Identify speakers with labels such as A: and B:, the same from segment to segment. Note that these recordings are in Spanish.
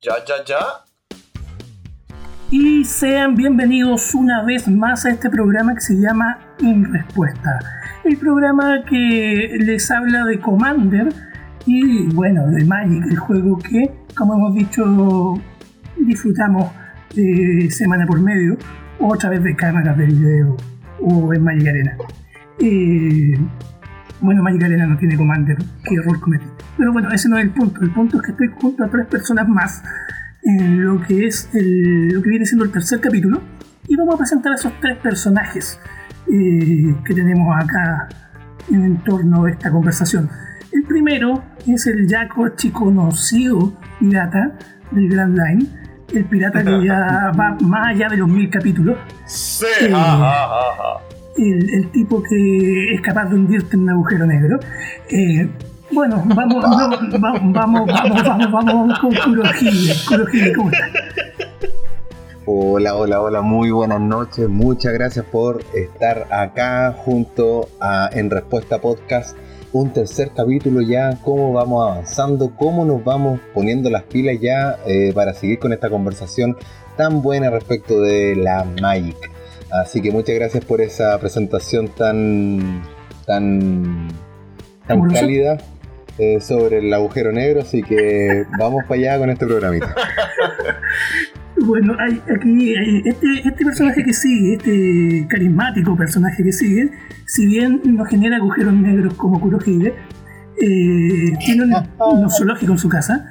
A: Ya, ya, ya.
B: Y sean bienvenidos una vez más a este programa que se llama En Respuesta. El programa que les habla de Commander y bueno, de Magic, el juego que, como hemos dicho, disfrutamos eh, semana por medio, o a través de cámaras de video o en Magic Arena. Eh, bueno, Magic Arena no tiene Commander, qué error cometí. Pero bueno, ese no es el punto. El punto es que estoy junto a tres personas más en lo que es el, lo que viene siendo el tercer capítulo y vamos a presentar a esos tres personajes eh, que tenemos acá en torno a esta conversación. El primero es el ya conocido pirata del Grand Line, el pirata que ya va más allá de los mil capítulos.
A: Sí,
B: Eh, el, el tipo que es capaz de hundirte en un agujero negro. Eh, bueno, vamos, vamos, vamos, vamos, vamos, vamos con Kurohige. Kurohige, ¿cómo estás?
C: Hola, hola, hola, muy buenas noches. Muchas gracias por estar acá junto a En Respuesta Podcast. Un tercer capítulo ya, cómo vamos avanzando, cómo nos vamos poniendo las pilas ya eh, para seguir con esta conversación tan buena respecto de la Magic. Así que muchas gracias por esa presentación tan, tan, tan cálida eh, sobre el agujero negro. Así que vamos para allá con este programita.
B: Bueno, hay, aquí hay este, este personaje que sigue, este carismático personaje que sigue, si bien no genera agujeros negros como Kurohige, eh, tiene un, un zoológico en su casa,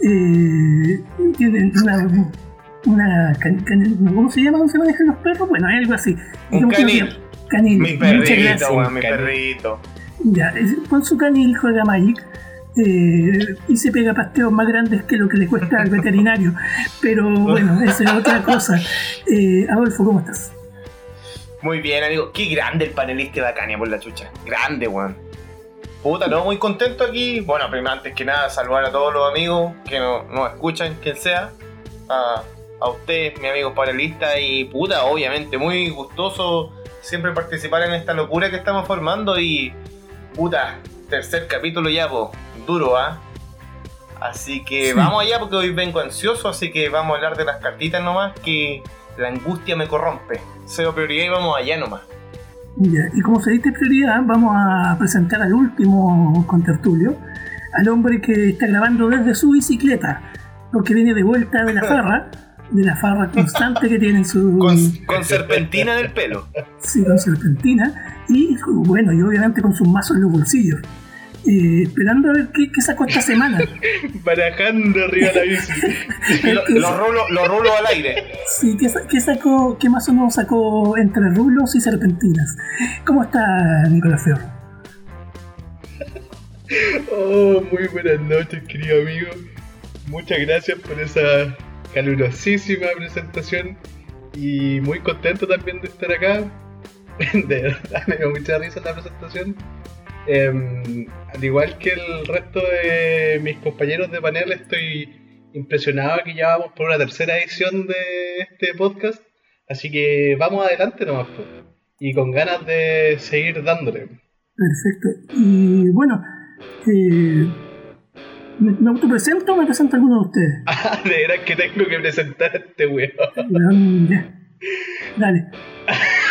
B: eh, tiene una, una can- can- ¿cómo se llama? ¿Cómo se manejan los perros? Bueno, hay algo así.
A: Un
B: que
A: canil.
B: Canil.
A: Mi perrito, mi
C: Canil.
A: perrito.
B: Ya, con su canil juega Magic eh, y se pega pasteos más grandes que lo que le cuesta al veterinario. Pero bueno, esa es otra cosa. Eh, Adolfo, ¿cómo estás?
A: Muy bien, amigo. Qué grande el panelista de Bacania por la chucha. Grande, weón. Puta, no, muy contento aquí. Bueno, primero, antes que nada, saludar a todos los amigos que no- nos escuchan, quien sea. A, a usted, mi amigo panelista. Y puta, obviamente, muy gustoso siempre participar en esta locura que estamos formando. Y puta, tercer capítulo ya, po. Duro, ¿ah? Así que
B: Sí.
A: vamos allá porque hoy vengo ansioso, así que vamos a hablar de las cartitas nomás, que la angustia me corrompe. Cero prioridad y vamos allá nomás.
B: Ya, y como se diste prioridad, vamos a presentar al último contertulio, al hombre que está grabando desde su bicicleta, porque viene de vuelta de la farra, de la farra constante que tiene en su.
A: Con, con serpentina en el pelo.
B: Sí, con serpentina. Y bueno, y obviamente con sus mazos en los bolsillos. Eh, esperando a ver qué, qué sacó esta semana.
D: Barajando arriba de la bici.
A: Lo- Los rulos los rulos al aire.
B: Sí, ¿qué, qué sacó, qué mazo nos sacó entre rulos y serpentinas? ¿Cómo está Nicolás Feo?
D: Oh, muy buenas noches, querido amigo. Muchas gracias por esa calurosísima presentación. Y muy contento también de estar acá. De verdad, me dio mucha risa la presentación. Em, al igual que el resto de mis compañeros de panel, estoy impresionado que ya vamos por una tercera edición de este podcast. Así que vamos adelante nomás. Y con ganas de seguir dándole.
B: Perfecto. Y bueno, eh, ¿me, me autopresento o me presenta alguno de ustedes?
D: Ah, de veras que tengo que presentar a este weón.
B: Weón, ya. Dale.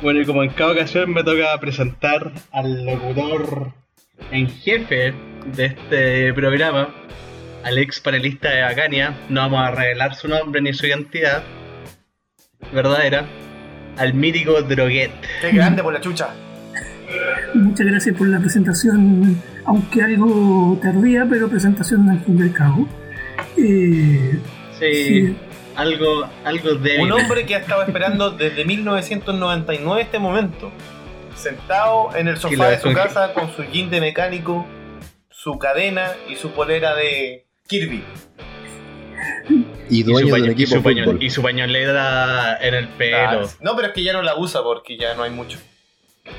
D: Bueno, y como en cada ocasión me toca presentar al locutor en jefe de este programa, al ex panelista de Bacania, no vamos a revelar su nombre ni su identidad verdadera, al mítico Droguet.
A: Qué grande por la chucha.
B: Muchas gracias por la presentación, aunque algo tardía, pero presentación al fin del cabo. Eh,
D: Sí,
B: sí,
D: algo, algo débil.
A: Un hombre que ha estado esperando desde 1999 este momento. Sentado en el sofá de su casa con su jean de mecánico, su cadena y su polera de Kirby.
C: Y
D: y su,
C: dueño de
D: paño-
C: un
D: y su su pañolera en el pelo.
A: Ah, no, pero es que ya no la usa porque ya no hay mucho.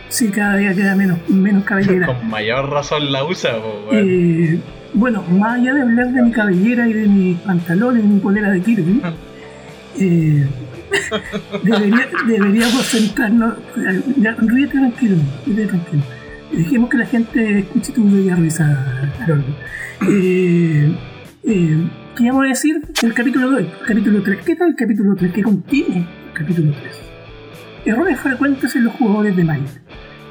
B: Sí, cada día queda menos, menos cabellera.
D: Con mayor razón la usa, po.
B: Eh, bueno, más allá de hablar de mi cabellera y de mis pantalones y mi polera de Kirby, eh, debería- deberíamos centrarnos. Ya, ríete tranquilo, ríete tranquilo. dejemos que la gente escuche tu bella risa, Harold. Eh, eh, ¿Qué íbamos a decir? El capítulo 2, capítulo 3. ¿Qué tal el capítulo 3? ¿Qué contiene el capítulo 3? Errores frecuentes en los jugadores de Magic.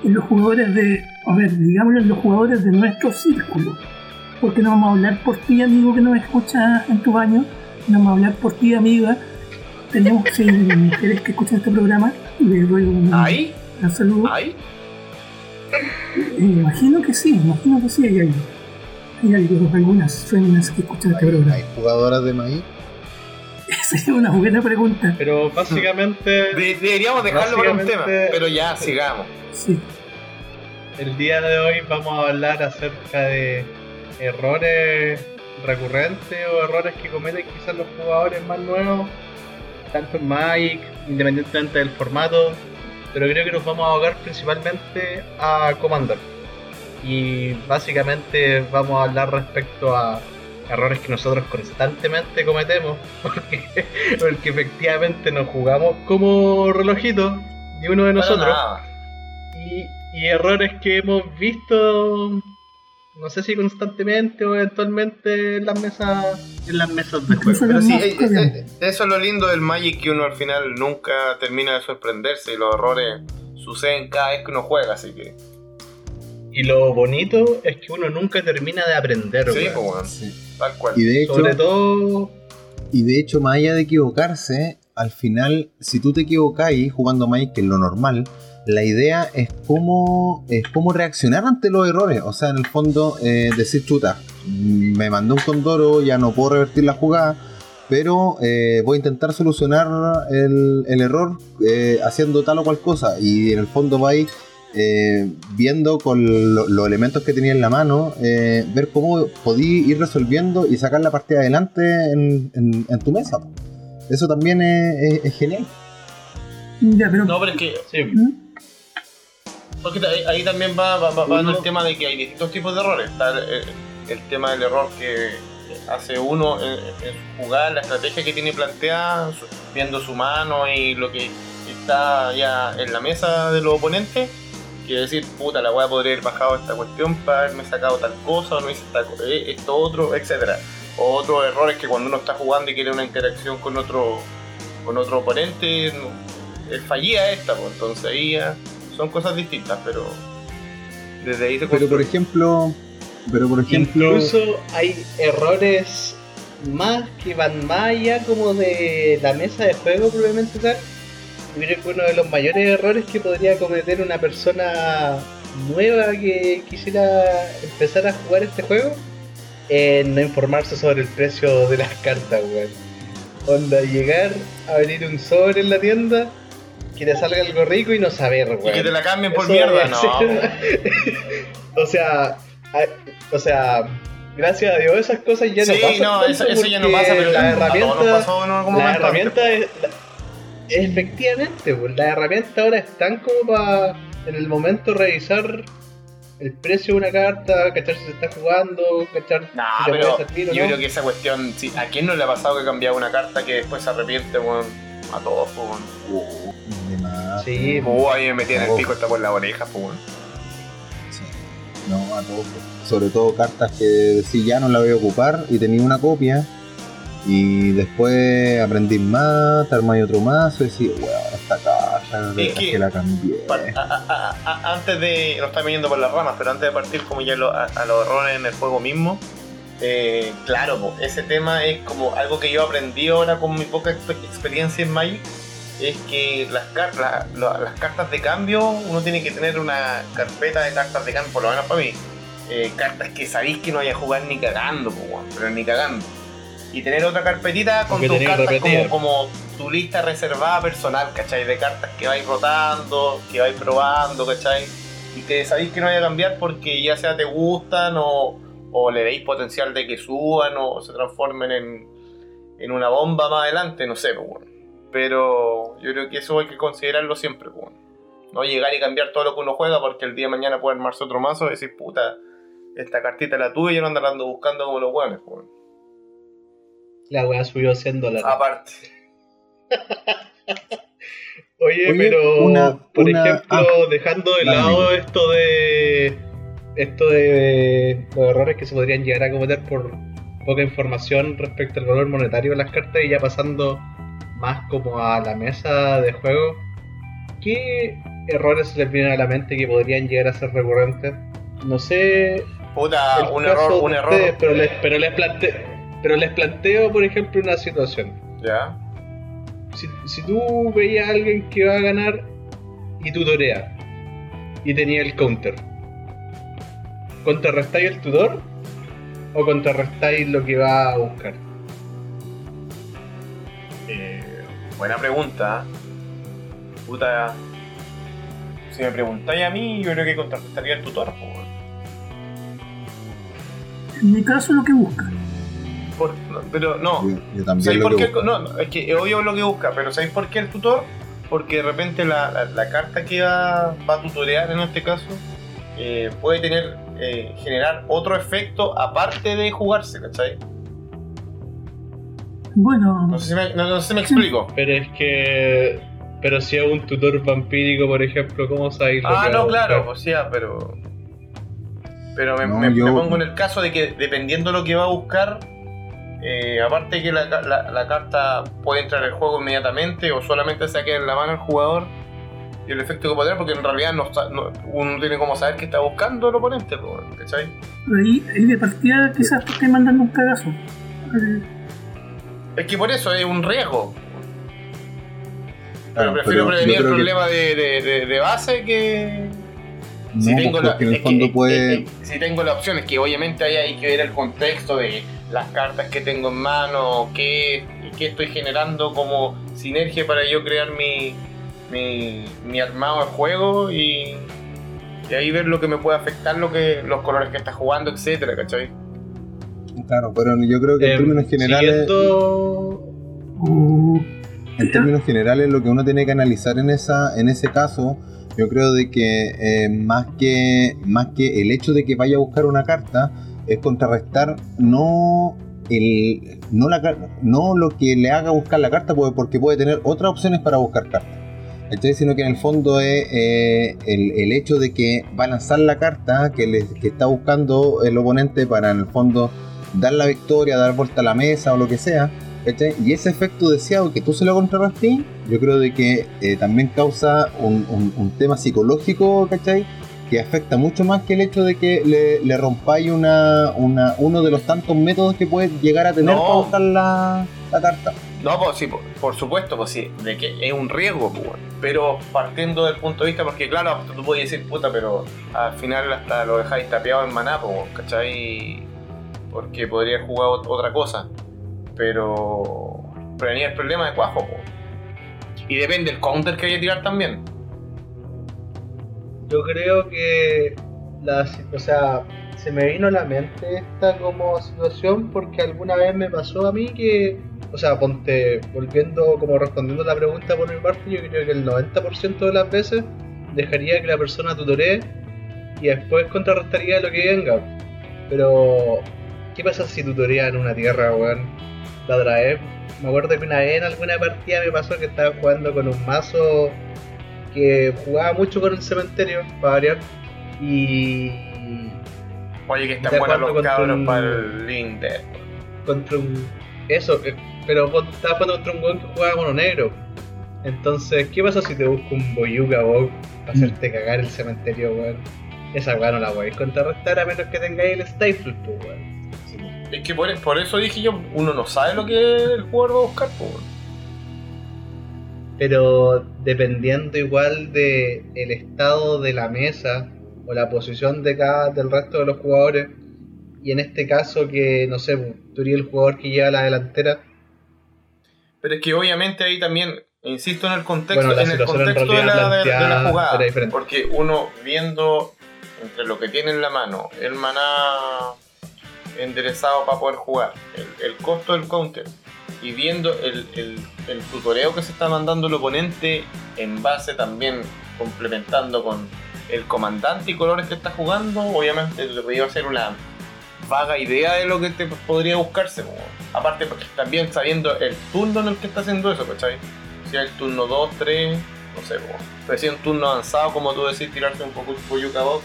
B: En los jugadores de. A ver, digámoslo, en los jugadores de nuestro círculo. Porque no vamos a hablar por ti, amigo, que nos escucha en tu baño. No vamos a hablar por ti, amiga. Tenemos seis mujeres que escuchan este programa. Les doy un, saludo.
A: ¿Ahí?
B: Eh, imagino que sí, imagino que sí hay algo. Hay algo, algunas féminas que escuchan este programa.
C: ¿Hay jugadoras de maíz?
B: Esa es una buena pregunta.
D: Pero básicamente,
A: De- deberíamos dejarlo para un tema,
D: Básicamente-
A: pero ya, sigamos.
B: Sí.
D: el día de hoy vamos a hablar acerca de errores recurrentes o errores que cometen quizás los jugadores más nuevos, tanto en Magic, independientemente del formato, pero creo que nos vamos a ahogar principalmente a Commander. Y básicamente vamos a hablar respecto a errores que nosotros constantemente cometemos, porque, porque efectivamente nos jugamos como relojito de uno de nosotros. Y, y errores que hemos visto, no sé si constantemente o eventualmente en las mesas, en las mesas de juego.
A: Pero sí, eh,
B: coreanos.
A: eh, eso es lo lindo del Magic que uno al final nunca termina de sorprenderse y los errores suceden cada vez que uno juega, así que
D: Y lo bonito es que uno nunca termina de aprender,
A: sí,
D: weón.
A: pues, bueno,
C: Sí.
A: Tal cual.
C: Y de hecho,
D: Sobre todo,
C: y de hecho, más allá de equivocarse, al final, si tú te equivocáis jugando Magic, que es lo normal, la idea es cómo, es cómo reaccionar ante los errores. O sea, en el fondo, eh, decir, chuta, me mandó un condoro, ya no puedo revertir la jugada, pero eh, voy a intentar solucionar el, el error eh, haciendo tal o cual cosa. Y en el fondo vais eh, viendo con lo- los elementos que tenía en la mano, eh, ver cómo podí ir resolviendo y sacar la partida adelante en, en- en tu mesa. Eso también es, es- es genial.
B: Ya, pero.
A: No, pero es que
D: sí,
B: ¿Mm?
A: Porque ahí, ahí también va, va, va- va en el tema de que hay distintos tipos de errores. Está el, el tema del error que hace uno en, en jugar, la estrategia que tiene planteada, su- viendo su mano y lo que está ya en la mesa de los oponentes. Que decir, puta, la weá podría haber bajado esta cuestión para haberme sacado tal cosa, o no hice esta eh, esto otro, etcétera O otros errores que cuando uno está jugando y quiere una interacción con otro con otro oponente, no- es fallida esta, pues, entonces ahí ya son cosas distintas, pero desde ahí se
C: Pero por ejemplo, pero por ejemplo,
D: incluso hay errores más que van más allá como de la mesa de juego probablemente tal. Creo que uno de los mayores errores que podría cometer una persona nueva que quisiera empezar a jugar este juego es no informarse sobre el precio de las cartas, weón. Onda, llegar a abrir un sobre en la tienda, que te salga algo rico y no saber, weón.
A: Y que te la cambien por
D: Eso
A: mierda, no.
D: o sea, a- o sea, gracias a Dios esas cosas ya no
A: sí,
D: pasan.
A: no,
D: tanto
A: eso, eso ya no pasa, pero
D: la herramienta,
A: pasó en algún
D: la herramienta es, la- efectivamente, pues, las herramientas ahora están como para en el momento revisar el precio de una carta, cachar si se está jugando, cachar
A: No,
D: si puede o
A: yo
D: no.
A: creo que esa cuestión, sí, ¿a quién no le ha pasado que cambiaba una carta que después se arrepiente, weón? A todos, weón.
C: más,
D: Sí,
A: Como a mí me metían el
C: Oh.
A: pico hasta por la oreja, weón.
C: sí. no a todos. Sobre todo cartas que decís ya no la voy a ocupar y tenía una copia. Y después aprendí más, te armáis otro mazo y decís, weón, esta caja,
A: Es que-
C: que la cambié.
A: Pa- a- a- a- a- antes de. No estamos yendo por las ramas, pero antes de partir como ya lo- a, los errores en el juego mismo. eh, claro, po, ese tema es como algo que yo aprendí ahora con mi poca expe- experiencia en Magic. Es que las, car- la- la- las cartas de cambio, uno tiene que tener una carpeta de cartas de cambio, por lo menos para mí. eh, cartas que sabéis que no vaya a jugar ni cagando, po, pero ni cagando. Y tener otra carpetita con tus cartas como, como tu lista reservada personal, ¿cachai? De cartas que vais rotando, que vais probando, ¿cachai? Y que sabéis que no vaya a cambiar porque ya sea te gustan o, o le deis potencial de que suban o se transformen en, en una bomba más adelante, no sé, pues, bueno. Pero yo creo que eso hay que considerarlo siempre, pues, bueno. No llegar y cambiar todo lo que uno juega porque el día de mañana puede armarse otro mazo y decir, puta, esta cartita la tuve y yo no ando andando buscando como los buenos, pues. bueno.
D: La weá subió 100 dólares.
A: Aparte.
D: Oye,
C: Oye,
D: pero
C: una-
D: por
C: una-
D: ejemplo,
C: ah,
D: dejando de lado esto de esto de los errores que se podrían llegar a cometer por poca información respecto al valor monetario de las cartas y ya pasando más como a la mesa de juego, ¿qué errores se les vienen a la mente que podrían llegar a ser recurrentes? No sé
A: Puta, un error, un error.
D: pero les, pero les planteo, pero les planteo, por ejemplo, una situación.
A: Ya.
D: Si, si tú veías a alguien que va a ganar y tutorea y tenía el counter, ¿contrarrestáis el tutor o contrarrestáis lo que va a buscar?
A: Eh, buena pregunta. Puta. Si me preguntáis a mí, yo creo que contrataría al tutor, po, weón.
B: En mi caso, lo que busca.
A: Por- pero no.
C: Yo, yo también
A: ¿Sabéis
C: lo
A: por
C: que
A: qué? No, no, es que es obvio lo que busca, pero ¿sabéis por qué el tutor? Porque de repente la, la- la carta que va, va a tutorear en este caso eh, puede tener, eh, generar otro efecto aparte de jugarse, ¿cachai?
B: Bueno,
A: No sé si me, no- no sé si me explico.
D: Pero es que. Pero si es un tutor vampírico, por ejemplo, ¿cómo sabéis lo
A: Ah,
D: que
A: no, claro, o sea, pero. Pero me,
C: No,
A: me-
C: yo-
A: me pongo en el caso de que dependiendo de lo que va a buscar, eh, aparte que la, ca- la- la carta puede entrar al juego inmediatamente o solamente se queda en la mano el jugador y el efecto que puede tener, porque en realidad no, no- uno no tiene como saber qué está buscando el oponente, po, ¿cachai?
B: ahí, ahí de partida quizás te esté mandando un cagazo. Eh,
A: Es que por eso es un riesgo. Pero prefiero
C: pero
A: prevenir el
C: que-
A: problema de, de- base que,
C: No,
A: si tengo la,
C: en el
A: que-
C: fondo
A: es-
C: puede.
A: si tengo la opción, es que obviamente ahí hay que ver el contexto de las cartas que tengo en mano, qué, qué estoy generando como sinergia para yo crear mi, mi, mi armado de juego y, y ahí ver lo que me puede afectar, lo que los colores que está jugando, etcétera, ¿cachai?
C: Claro, pero yo creo que en
D: Eh,
C: términos generales.
D: siguiendo-
C: En términos generales, lo que uno tiene que analizar en esa, en ese caso, yo creo de que eh, más que más que el hecho de que vaya a buscar una carta, es contrarrestar no el no lo que le haga buscar la carta, porque puede tener otras opciones para buscar cartas. ¿cachai? Sino que en el fondo es eh, el, el hecho de que va a lanzar la carta que, le, que está buscando el oponente para en el fondo dar la victoria, dar vuelta a la mesa o lo que sea. ¿cachai? Y ese efecto deseado que tú se lo contrarrestes, yo creo de que eh, también causa un, un- un tema psicológico, ¿cachai? Que afecta mucho más que el hecho de que le, le rompáis una, una, uno de los tantos métodos que puedes llegar a tener
A: No.
C: para buscar la, la carta.
A: No, pues sí, por, por supuesto, pues sí, de que es un riesgo, pues, pero partiendo del punto de vista, porque claro, tú puedes decir, puta, pero al final hasta lo dejáis tapeado en maná, pues, ¿cachai? Porque podría haber jugado ot- otra cosa, pero prevenir el problema de cuajo, pues. Y depende del counter que haya que tirar también.
D: Yo creo que la, si- o sea, se me vino a la mente esta como situación porque alguna vez me pasó a mí que, o sea, ponte, volviendo como respondiendo la pregunta por mi parte, yo creo que el 90% de las veces dejaría que la persona tutoree y después contrarrestaría lo que venga. Pero, ¿qué pasa si tutorea en una tierra, weón? La otra vez, me acuerdo que una vez en alguna partida me pasó que estaba jugando con un mazo que jugaba mucho con el cementerio, para variar. Y
A: Oye, que están buenos los cabros para el link de...
D: contra un. Eso, eh, pero estaba jugando contra un weón que jugaba mono negro. Entonces, ¿qué pasa si te busco un Boyuga vos para hacerte cagar el cementerio, weón? Esa weón no la podéis contrarrestar a menos que tengáis el Stifle, pues, weón.
A: Es que por, por eso dije yo, uno no sabe lo que el jugador va a buscar, pues. bueno.
D: Pero dependiendo igual de el estado de la mesa o la posición de cada del resto de los jugadores, y en este caso que, no sé, tú eres el jugador que lleva la delantera,
A: Pero es que obviamente ahí también, insisto en el contexto,
D: Bueno,
A: en el
D: en
A: contexto de la, de- la jugada. Porque uno viendo entre lo que tiene en la mano, el maná enderezado para poder jugar, el, el costo del counter, y viendo el, el, el tutoreo que se está mandando el oponente en base también complementando con el comandante y colores que está jugando, obviamente te podía hacer una vaga idea de lo que te podría buscarse. Aparte, porque también sabiendo el turno en el que está haciendo eso, ¿cachai? Si es el turno 2, 3 no sé, pero si un turno avanzado, como tú decís, tirarse un poco el Poyuka Box,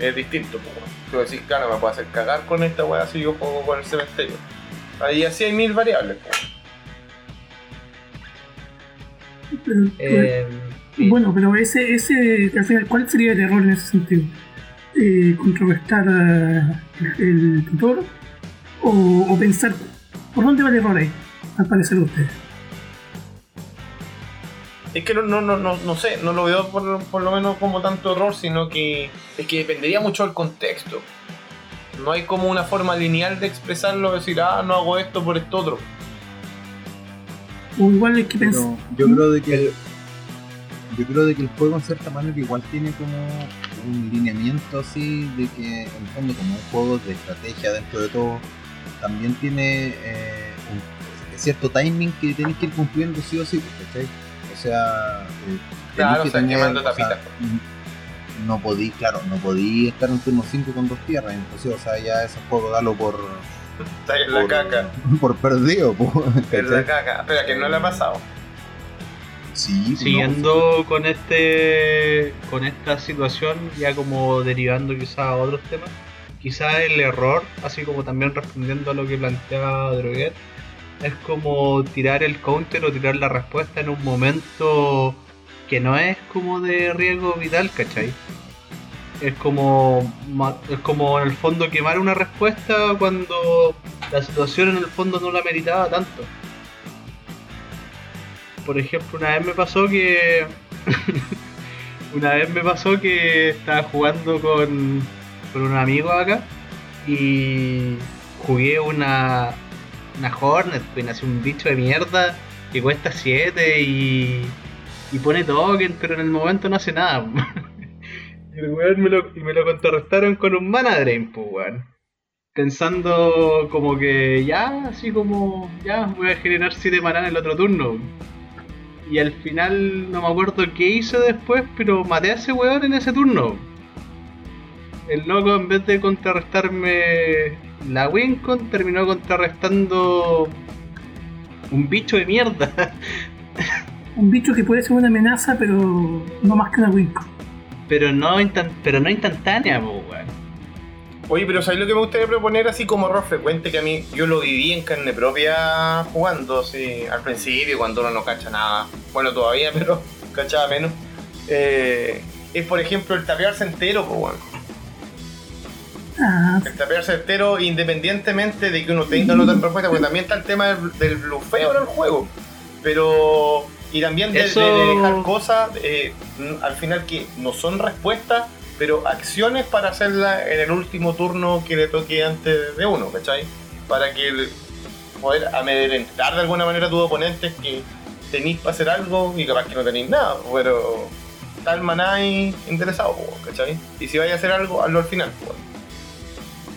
A: es distinto, po. Tú decís, claro, me puedo hacer cagar con esta weá si yo juego con el cementerio. Ahí así hay mil variables.
B: Pero,
D: Eh.
B: Bueno, pero ese, ese, al final, ¿cuál sería el error en ese sentido? Eh, ¿Contrarrestar el, tutor? O, o pensar, ¿por dónde va el error ahí? Al parecer de ustedes.
A: Es que no, no, no, no, no sé, no lo veo por, por lo menos como tanto error, sino que es que dependería mucho del contexto. No hay como una forma lineal de expresarlo, decir, ah, no hago esto por esto otro.
B: O igual hay que pensar.
C: Yo creo de que yo creo de que el juego en cierta manera igual tiene como un lineamiento así de que en el fondo como un juego de estrategia dentro de todo también tiene eh, un cierto timing que tienes que ir cumpliendo sí o sí, ¿cachai? O sea, eh,
A: Claro,
C: tenés que
A: o sea,
C: tener-
A: quemando
C: o sea,
A: tapitas.
C: No podí, claro, no podí estar en turno 5 con dos tierras, imposible, o sea, ya ese juego dalo por,
A: Está en la
C: por,
A: caca,
C: por perdido, po,
A: en la caca. Espera, que no le ha pasado.
C: Sí, no,
D: Siguiendo con este con esta situación, ya como derivando quizás a otros temas, quizás el error, así como también respondiendo a lo que planteaba Droguet, es como tirar el counter o tirar la respuesta en un momento que no es como de riesgo vital, ¿cachai? Es como, es como en el fondo quemar una respuesta cuando la situación en el fondo no la meritaba tanto. Por ejemplo, una vez me pasó que. una vez me pasó que estaba jugando con, con un amigo acá y jugué una. Una Hornet, pues nació un bicho de mierda que cuesta 7 y. y pone token, pero en el momento no hace nada. y el weón me lo, y me lo contrarrestaron con un mana drain, pues weón. Pensando como que ya, así como, ya voy a generar 7 mana en el otro turno. Y al final no me acuerdo qué hice después, pero maté a ese weón en ese turno. El loco en vez de contrarrestarme la Wincon, terminó contrarrestando un bicho de mierda.
B: Un bicho que puede ser una amenaza, pero no más que una Winco.
D: Pero no, pero no instantánea, po, weón.
A: Oye, pero ¿sabes lo que me gustaría proponer así como error frecuente? Que a mí yo lo viví en carne propia jugando, así, al principio, cuando uno no cacha nada. Bueno, todavía, pero cachaba menos. Eh, es, por ejemplo, el tapearse entero, pues, bueno.
B: Ah,
A: El tapearse entero independientemente de que uno tenga la otra respuesta, porque también está el tema del, del blufeo en el juego. Pero. Y también de,
D: Eso-
A: de- de dejar cosas eh, n- al final que no son respuestas, pero acciones para hacerla en el último turno que le toque antes de uno, ¿cachai? Para que el- poder amedrentar de alguna manera a tus oponentes que tenéis para hacer algo y capaz que no tenéis nada, pero tal maná ahí interesado, ¿cachai? Y si vais a hacer algo, hazlo al final.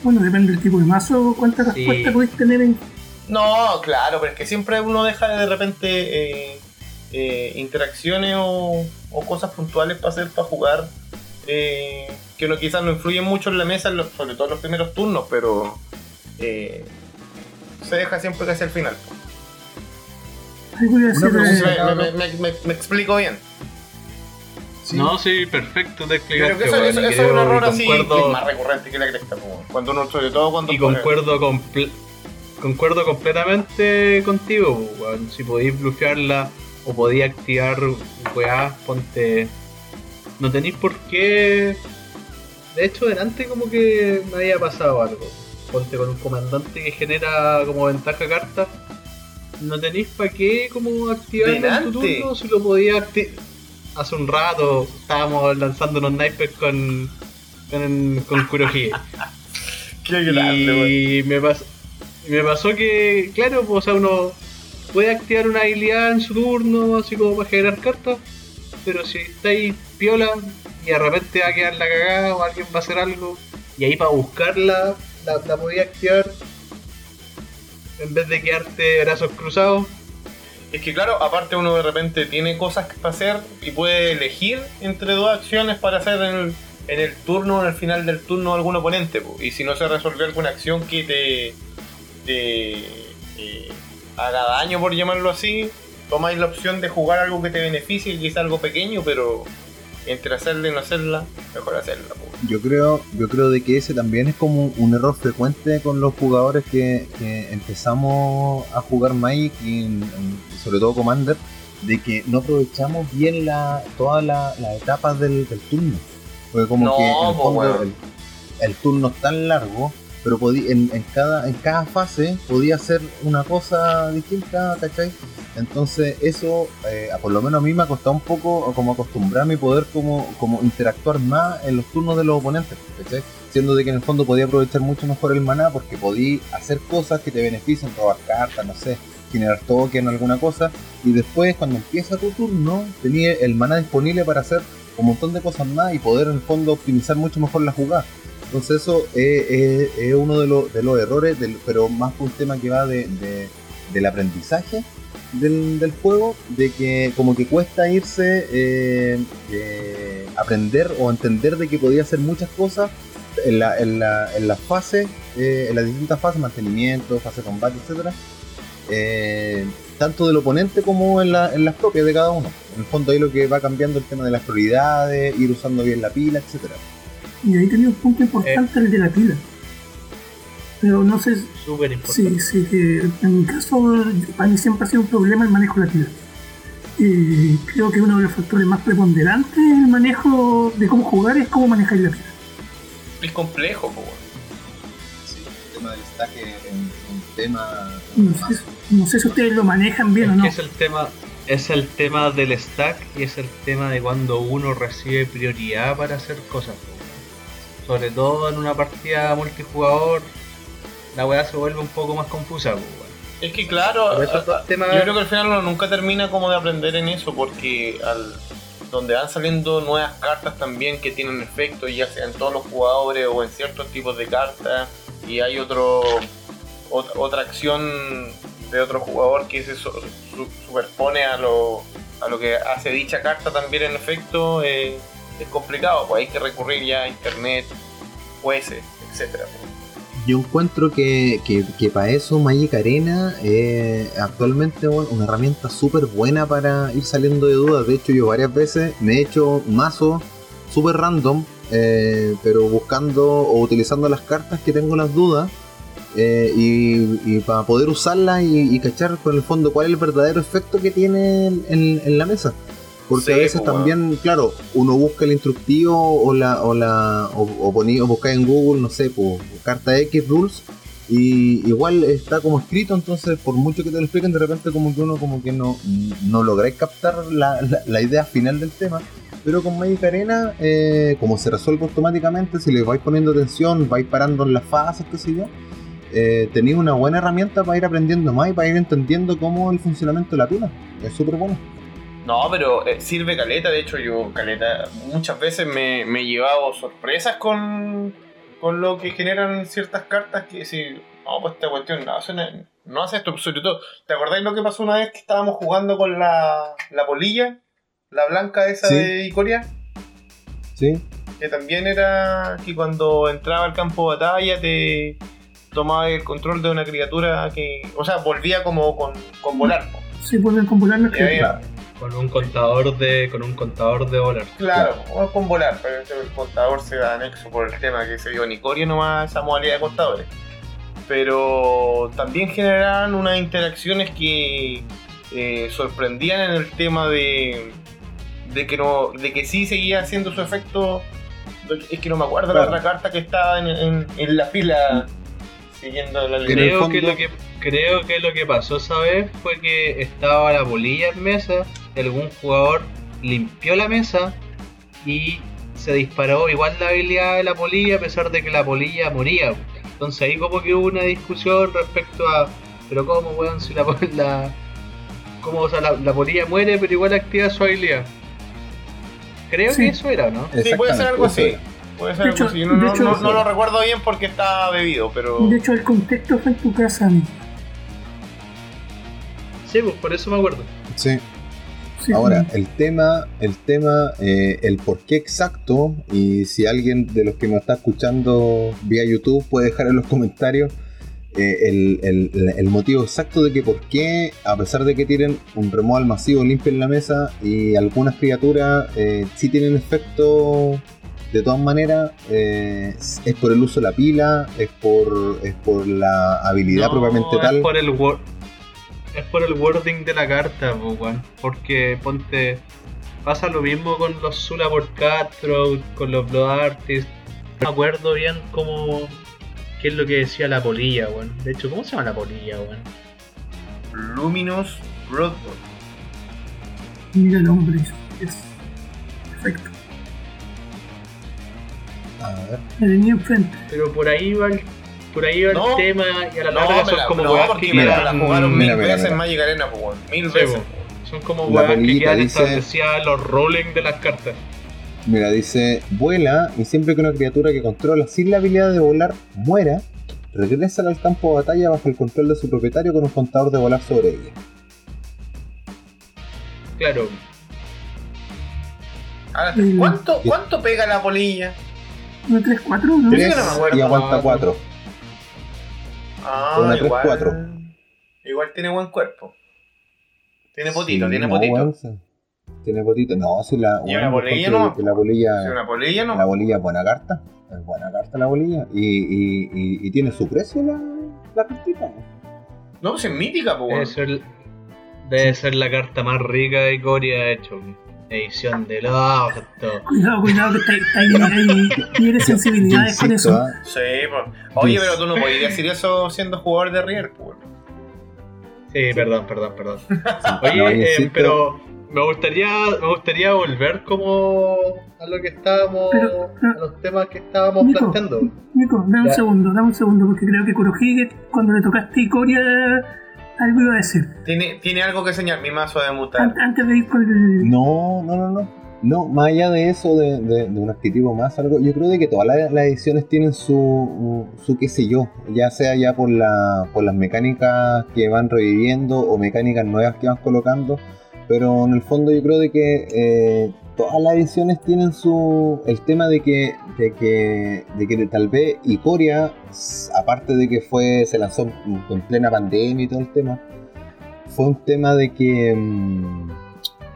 B: bueno, depende del tipo de mazo, cuántas
D: Sí.
B: respuestas podéis tener en.
A: No, claro, pero es que siempre uno deja de repente eh, eh, interacciones o, o cosas puntuales para hacer, para jugar, eh, que no, quizás no influyen mucho en la mesa, en los- sobre todo en los primeros turnos, pero eh, se deja siempre casi al final.
B: Voy a
A: Me, me- me- me- me explico bien.
C: Sí.
D: No, sí, perfecto, te explicaste,
A: Creo que eso, es un error así
D: concuerdo-
A: que es más recurrente que la cresta, cuando uno, sobre todo cuando
D: Y concuerdo comple- concuerdo completamente contigo. Si podéis bloquearla o podéis activar weá, ponte. No tenéis por qué. De hecho, delante como que me había pasado algo. Ponte con un comandante que genera como ventaja carta. No tenéis para qué como activarlo en tu turno si lo podía activar. Hace un rato estábamos lanzando unos snipers con. con, con Kurohige.
A: Qué grande, weón.
D: Y me, pas- me pasó que, claro, pues, o sea, uno puede activar una habilidad en su turno, así como para generar cartas, pero si estáis piola y de repente va a quedar la cagada o alguien va a hacer algo, y ahí para buscarla la, podía activar en vez de quedarte brazos cruzados.
A: Es que claro, aparte uno de repente tiene cosas que hacer y puede elegir entre dos acciones para hacer en el, turno o en el final del turno algún oponente. po. Y si no se resolvió alguna acción que te, te, eh, haga daño, por llamarlo así, tomáis la opción de jugar algo que te beneficie, que es algo pequeño, pero entre hacerla y no hacerla, mejor hacerla.
C: Yo creo, yo creo de que ese también es como un error frecuente con los jugadores que, empezamos a jugar Magic y, sobre todo Commander, de que no aprovechamos bien la, todas las etapas del, turno. Porque como que el, turno es tan largo pero en, en, cada, en cada fase podía hacer una cosa distinta, ¿cachai? Entonces eso, eh, por lo menos a mí me ha costado un poco como acostumbrarme y poder como, como interactuar más en los turnos de los oponentes, ¿cachai? Siendo de que en el fondo podía aprovechar mucho mejor el maná porque podía hacer cosas que te benefician, robar cartas, no sé, generar token o alguna cosa, y después cuando empieza tu turno, tenía el maná disponible para hacer un montón de cosas más y poder en el fondo optimizar mucho mejor la jugada. Entonces eso es, uno de, los errores, pero más por un tema que va de, del aprendizaje del, juego, de que como que cuesta irse, eh, aprender o entender de que podía hacer muchas cosas en la, en la, en las fases, eh, en las distintas fases, mantenimiento, fase de combate, etcétera, eh, tanto del oponente como en, en, las propias de cada uno. En el fondo ahí lo que va cambiando el tema de las prioridades, ir usando bien la pila, etcétera.
B: Y ahí tenía un punto importante el de la pila. Pero no sé.
D: Súper importante.
B: Sí, sí, que en mi caso, para mí siempre ha sido un problema el manejo de la pila. Y creo que uno de los factores más preponderantes en el manejo de cómo jugar es cómo manejar la pila.
A: Es complejo.
C: Sí, el tema del stack es un, tema.
B: No sé, si ustedes lo manejan bien o no.
D: Es el tema, es el tema del stack y es el tema de cuando uno recibe prioridad para hacer cosas sobre todo en una partida multijugador, la weá se vuelve un poco más confusa. Pues,
A: es que claro, yo creo que al final uno nunca termina como de aprender en eso, porque al donde van saliendo nuevas cartas también que tienen efecto, ya sea en todos los jugadores o en ciertos tipos de cartas, y hay otro otra, acción de otro jugador que se superpone a lo, a lo que hace dicha carta también en efecto. Eh, es complicado, pues hay que recurrir ya a internet, jueces, etcétera.
C: Yo encuentro que, que, para eso Magic Arena es actualmente una herramienta súper buena para ir saliendo de dudas. De hecho, yo varias veces me he hecho mazo súper random, eh, pero buscando o utilizando las cartas que tengo las dudas. Eh, y, para poder usarlas y, cachar con el fondo cuál es el verdadero efecto que tiene en la mesa. Porque a veces también, claro, uno busca el instructivo o la o la o, o, busca en Google, no sé, pues, carta X rules y igual está como escrito, entonces por mucho que te lo expliquen, de repente como que uno como que no, no lográis captar la, la, idea final del tema. Pero con Magic Arena, eh, como se resuelve automáticamente, si le vais poniendo atención, vais parando en las fases, qué sé yo, eh, tenéis una buena herramienta para ir aprendiendo más y para ir entendiendo cómo el funcionamiento de la pila. Es súper bueno.
A: No, pero eh, sirve caleta. De hecho, yo, caleta, muchas veces me, he llevado sorpresas con, con lo que generan ciertas cartas que si, no, pues esta cuestión no hace, no hace esto. Sobre todo, ¿te acordáis lo que pasó una vez que estábamos jugando con la, la polilla? La blanca esa de Icoria.
C: Sí.
A: Que también era que cuando entraba al campo de batalla te tomaba el control de una criatura que. O sea, volvía como con, con volar.
B: Sí, vuelven con volar
D: con un contador de con un contador de volar.
A: Claro, con volar, pero el contador se da anexo por el tema que se dio Nicoria nomás esa modalidad de contadores. Pero también generaban unas interacciones que eh, sorprendían en el tema de, de que no de que sí seguía haciendo su efecto. Es que no me acuerdo la otra carta que estaba en, en, la fila siguiendo la
D: línea. Creo que lo que creo que lo que pasó esa vez fue que estaba la bolilla en mesa algún jugador limpió la mesa y se disparó igual la habilidad de la polilla a pesar de que la polilla moría. Entonces ahí como que hubo una discusión respecto a, pero cómo weón si la, la cómo, o sea, la, polilla muere pero igual activa su habilidad. Creo que eso era, ¿no?
A: Sí, puede ser algo así. Puede ser algo así. No, no, lo recuerdo bien porque está bebido, pero.
B: De hecho, el contexto fue en tu casa.
D: Sí, pues por eso me acuerdo.
C: Sí. Ahora, el tema, el tema, eh, el por qué exacto, y si alguien de los que nos está escuchando vía YouTube puede dejar en los comentarios eh, el, el- el motivo exacto de que por qué, a pesar de que tienen un removal masivo limpio en la mesa y algunas criaturas eh, sí tienen efecto de todas maneras, eh, es por el uso de la pila, es por, es por la habilidad
D: No,
C: propiamente
D: es
C: tal.
D: Por el es por el wording de la carta, po, weón. Porque ponte. Pasa lo mismo con los Sulaport Cutthroat, con los Blood Artists. No me acuerdo bien cómo. qué es lo que decía la polilla, weón. De hecho, ¿cómo se llama la polilla, weón?
A: Luminous Bloodborne.
B: Mira el hombre. Es perfecto.
C: A ver.
B: Me tenía enfrente.
D: Pero por ahí va el, por ahí va
A: no,
D: el tema y a la larga
A: no,
D: son
A: la,
D: como
A: no,
D: weas que
A: me la, jugaron
C: mm,
A: mil
C: mira,
A: veces
C: mira,
A: mira. Magic Arena, pues, mil
D: sí,
A: veces.
D: Po. Son como weas que quedan establecidas los rolling de las cartas.
C: Mira, dice, vuela y siempre que una criatura que controla sin la habilidad de volar muera, regresa al campo de batalla bajo el control de su propietario con un contador de volar sobre ella.
D: Claro.
A: Ahora, ¿cuánto, ¿cuánto pega la polilla?
B: 3, 4, ¿no?
A: 3
C: y aguanta 4.
A: Ah,
C: Una tres,
A: igual.
C: cuatro.
A: Igual tiene buen cuerpo. Tiene potito,
C: Sí,
A: tiene
C: no,
A: potito.
C: sí. Tiene potito. No, si la,
A: ¿Y
C: weón,
A: una
C: ejemplo,
A: no?
C: que la polilla,
A: Si una polilla no.
C: la bolilla es buena carta. Es buena carta la bolilla. Y, y, y, y tiene su precio la, la cartita.
A: No, pues es mítica, pues,
D: debe ser, debe ser la carta más rica de Corea ha hecho. Edición del orto.
B: Cuidado, cuidado, que está, está ahí, ahí. Tiene sensibilidades con eso.
A: Sí, pues. Oye, pero tú no podías decir eso siendo jugador de River, pues.
D: Sí, perdón, perdón, perdón. Oye, eh, pero me gustaría, me gustaría volver como a lo que estábamos,
B: Pero, pero-
D: a los temas que estábamos
B: Nico.
D: planteando.
B: Nico, dame un segundo, dame un segundo, porque creo que Kurohige, cuando le tocaste Icoria, algo iba a decir.
A: Tiene, tiene algo que enseñar mi mazo de mutar.
B: An- antes de ir con el.
C: No, no, no, no. No, más allá de eso, de, de- de un adjetivo más, algo, yo creo de que todas las, las ediciones tienen su, su qué sé yo, ya sea ya por, la, por las mecánicas que van reviviendo o mecánicas nuevas que van colocando, pero en el fondo yo creo de que eh, todas las ediciones tienen su el tema de que, de que, de que tal vez Icoria, aparte de que fue se lanzó en, en plena pandemia y todo el tema, fue un tema de que... mm,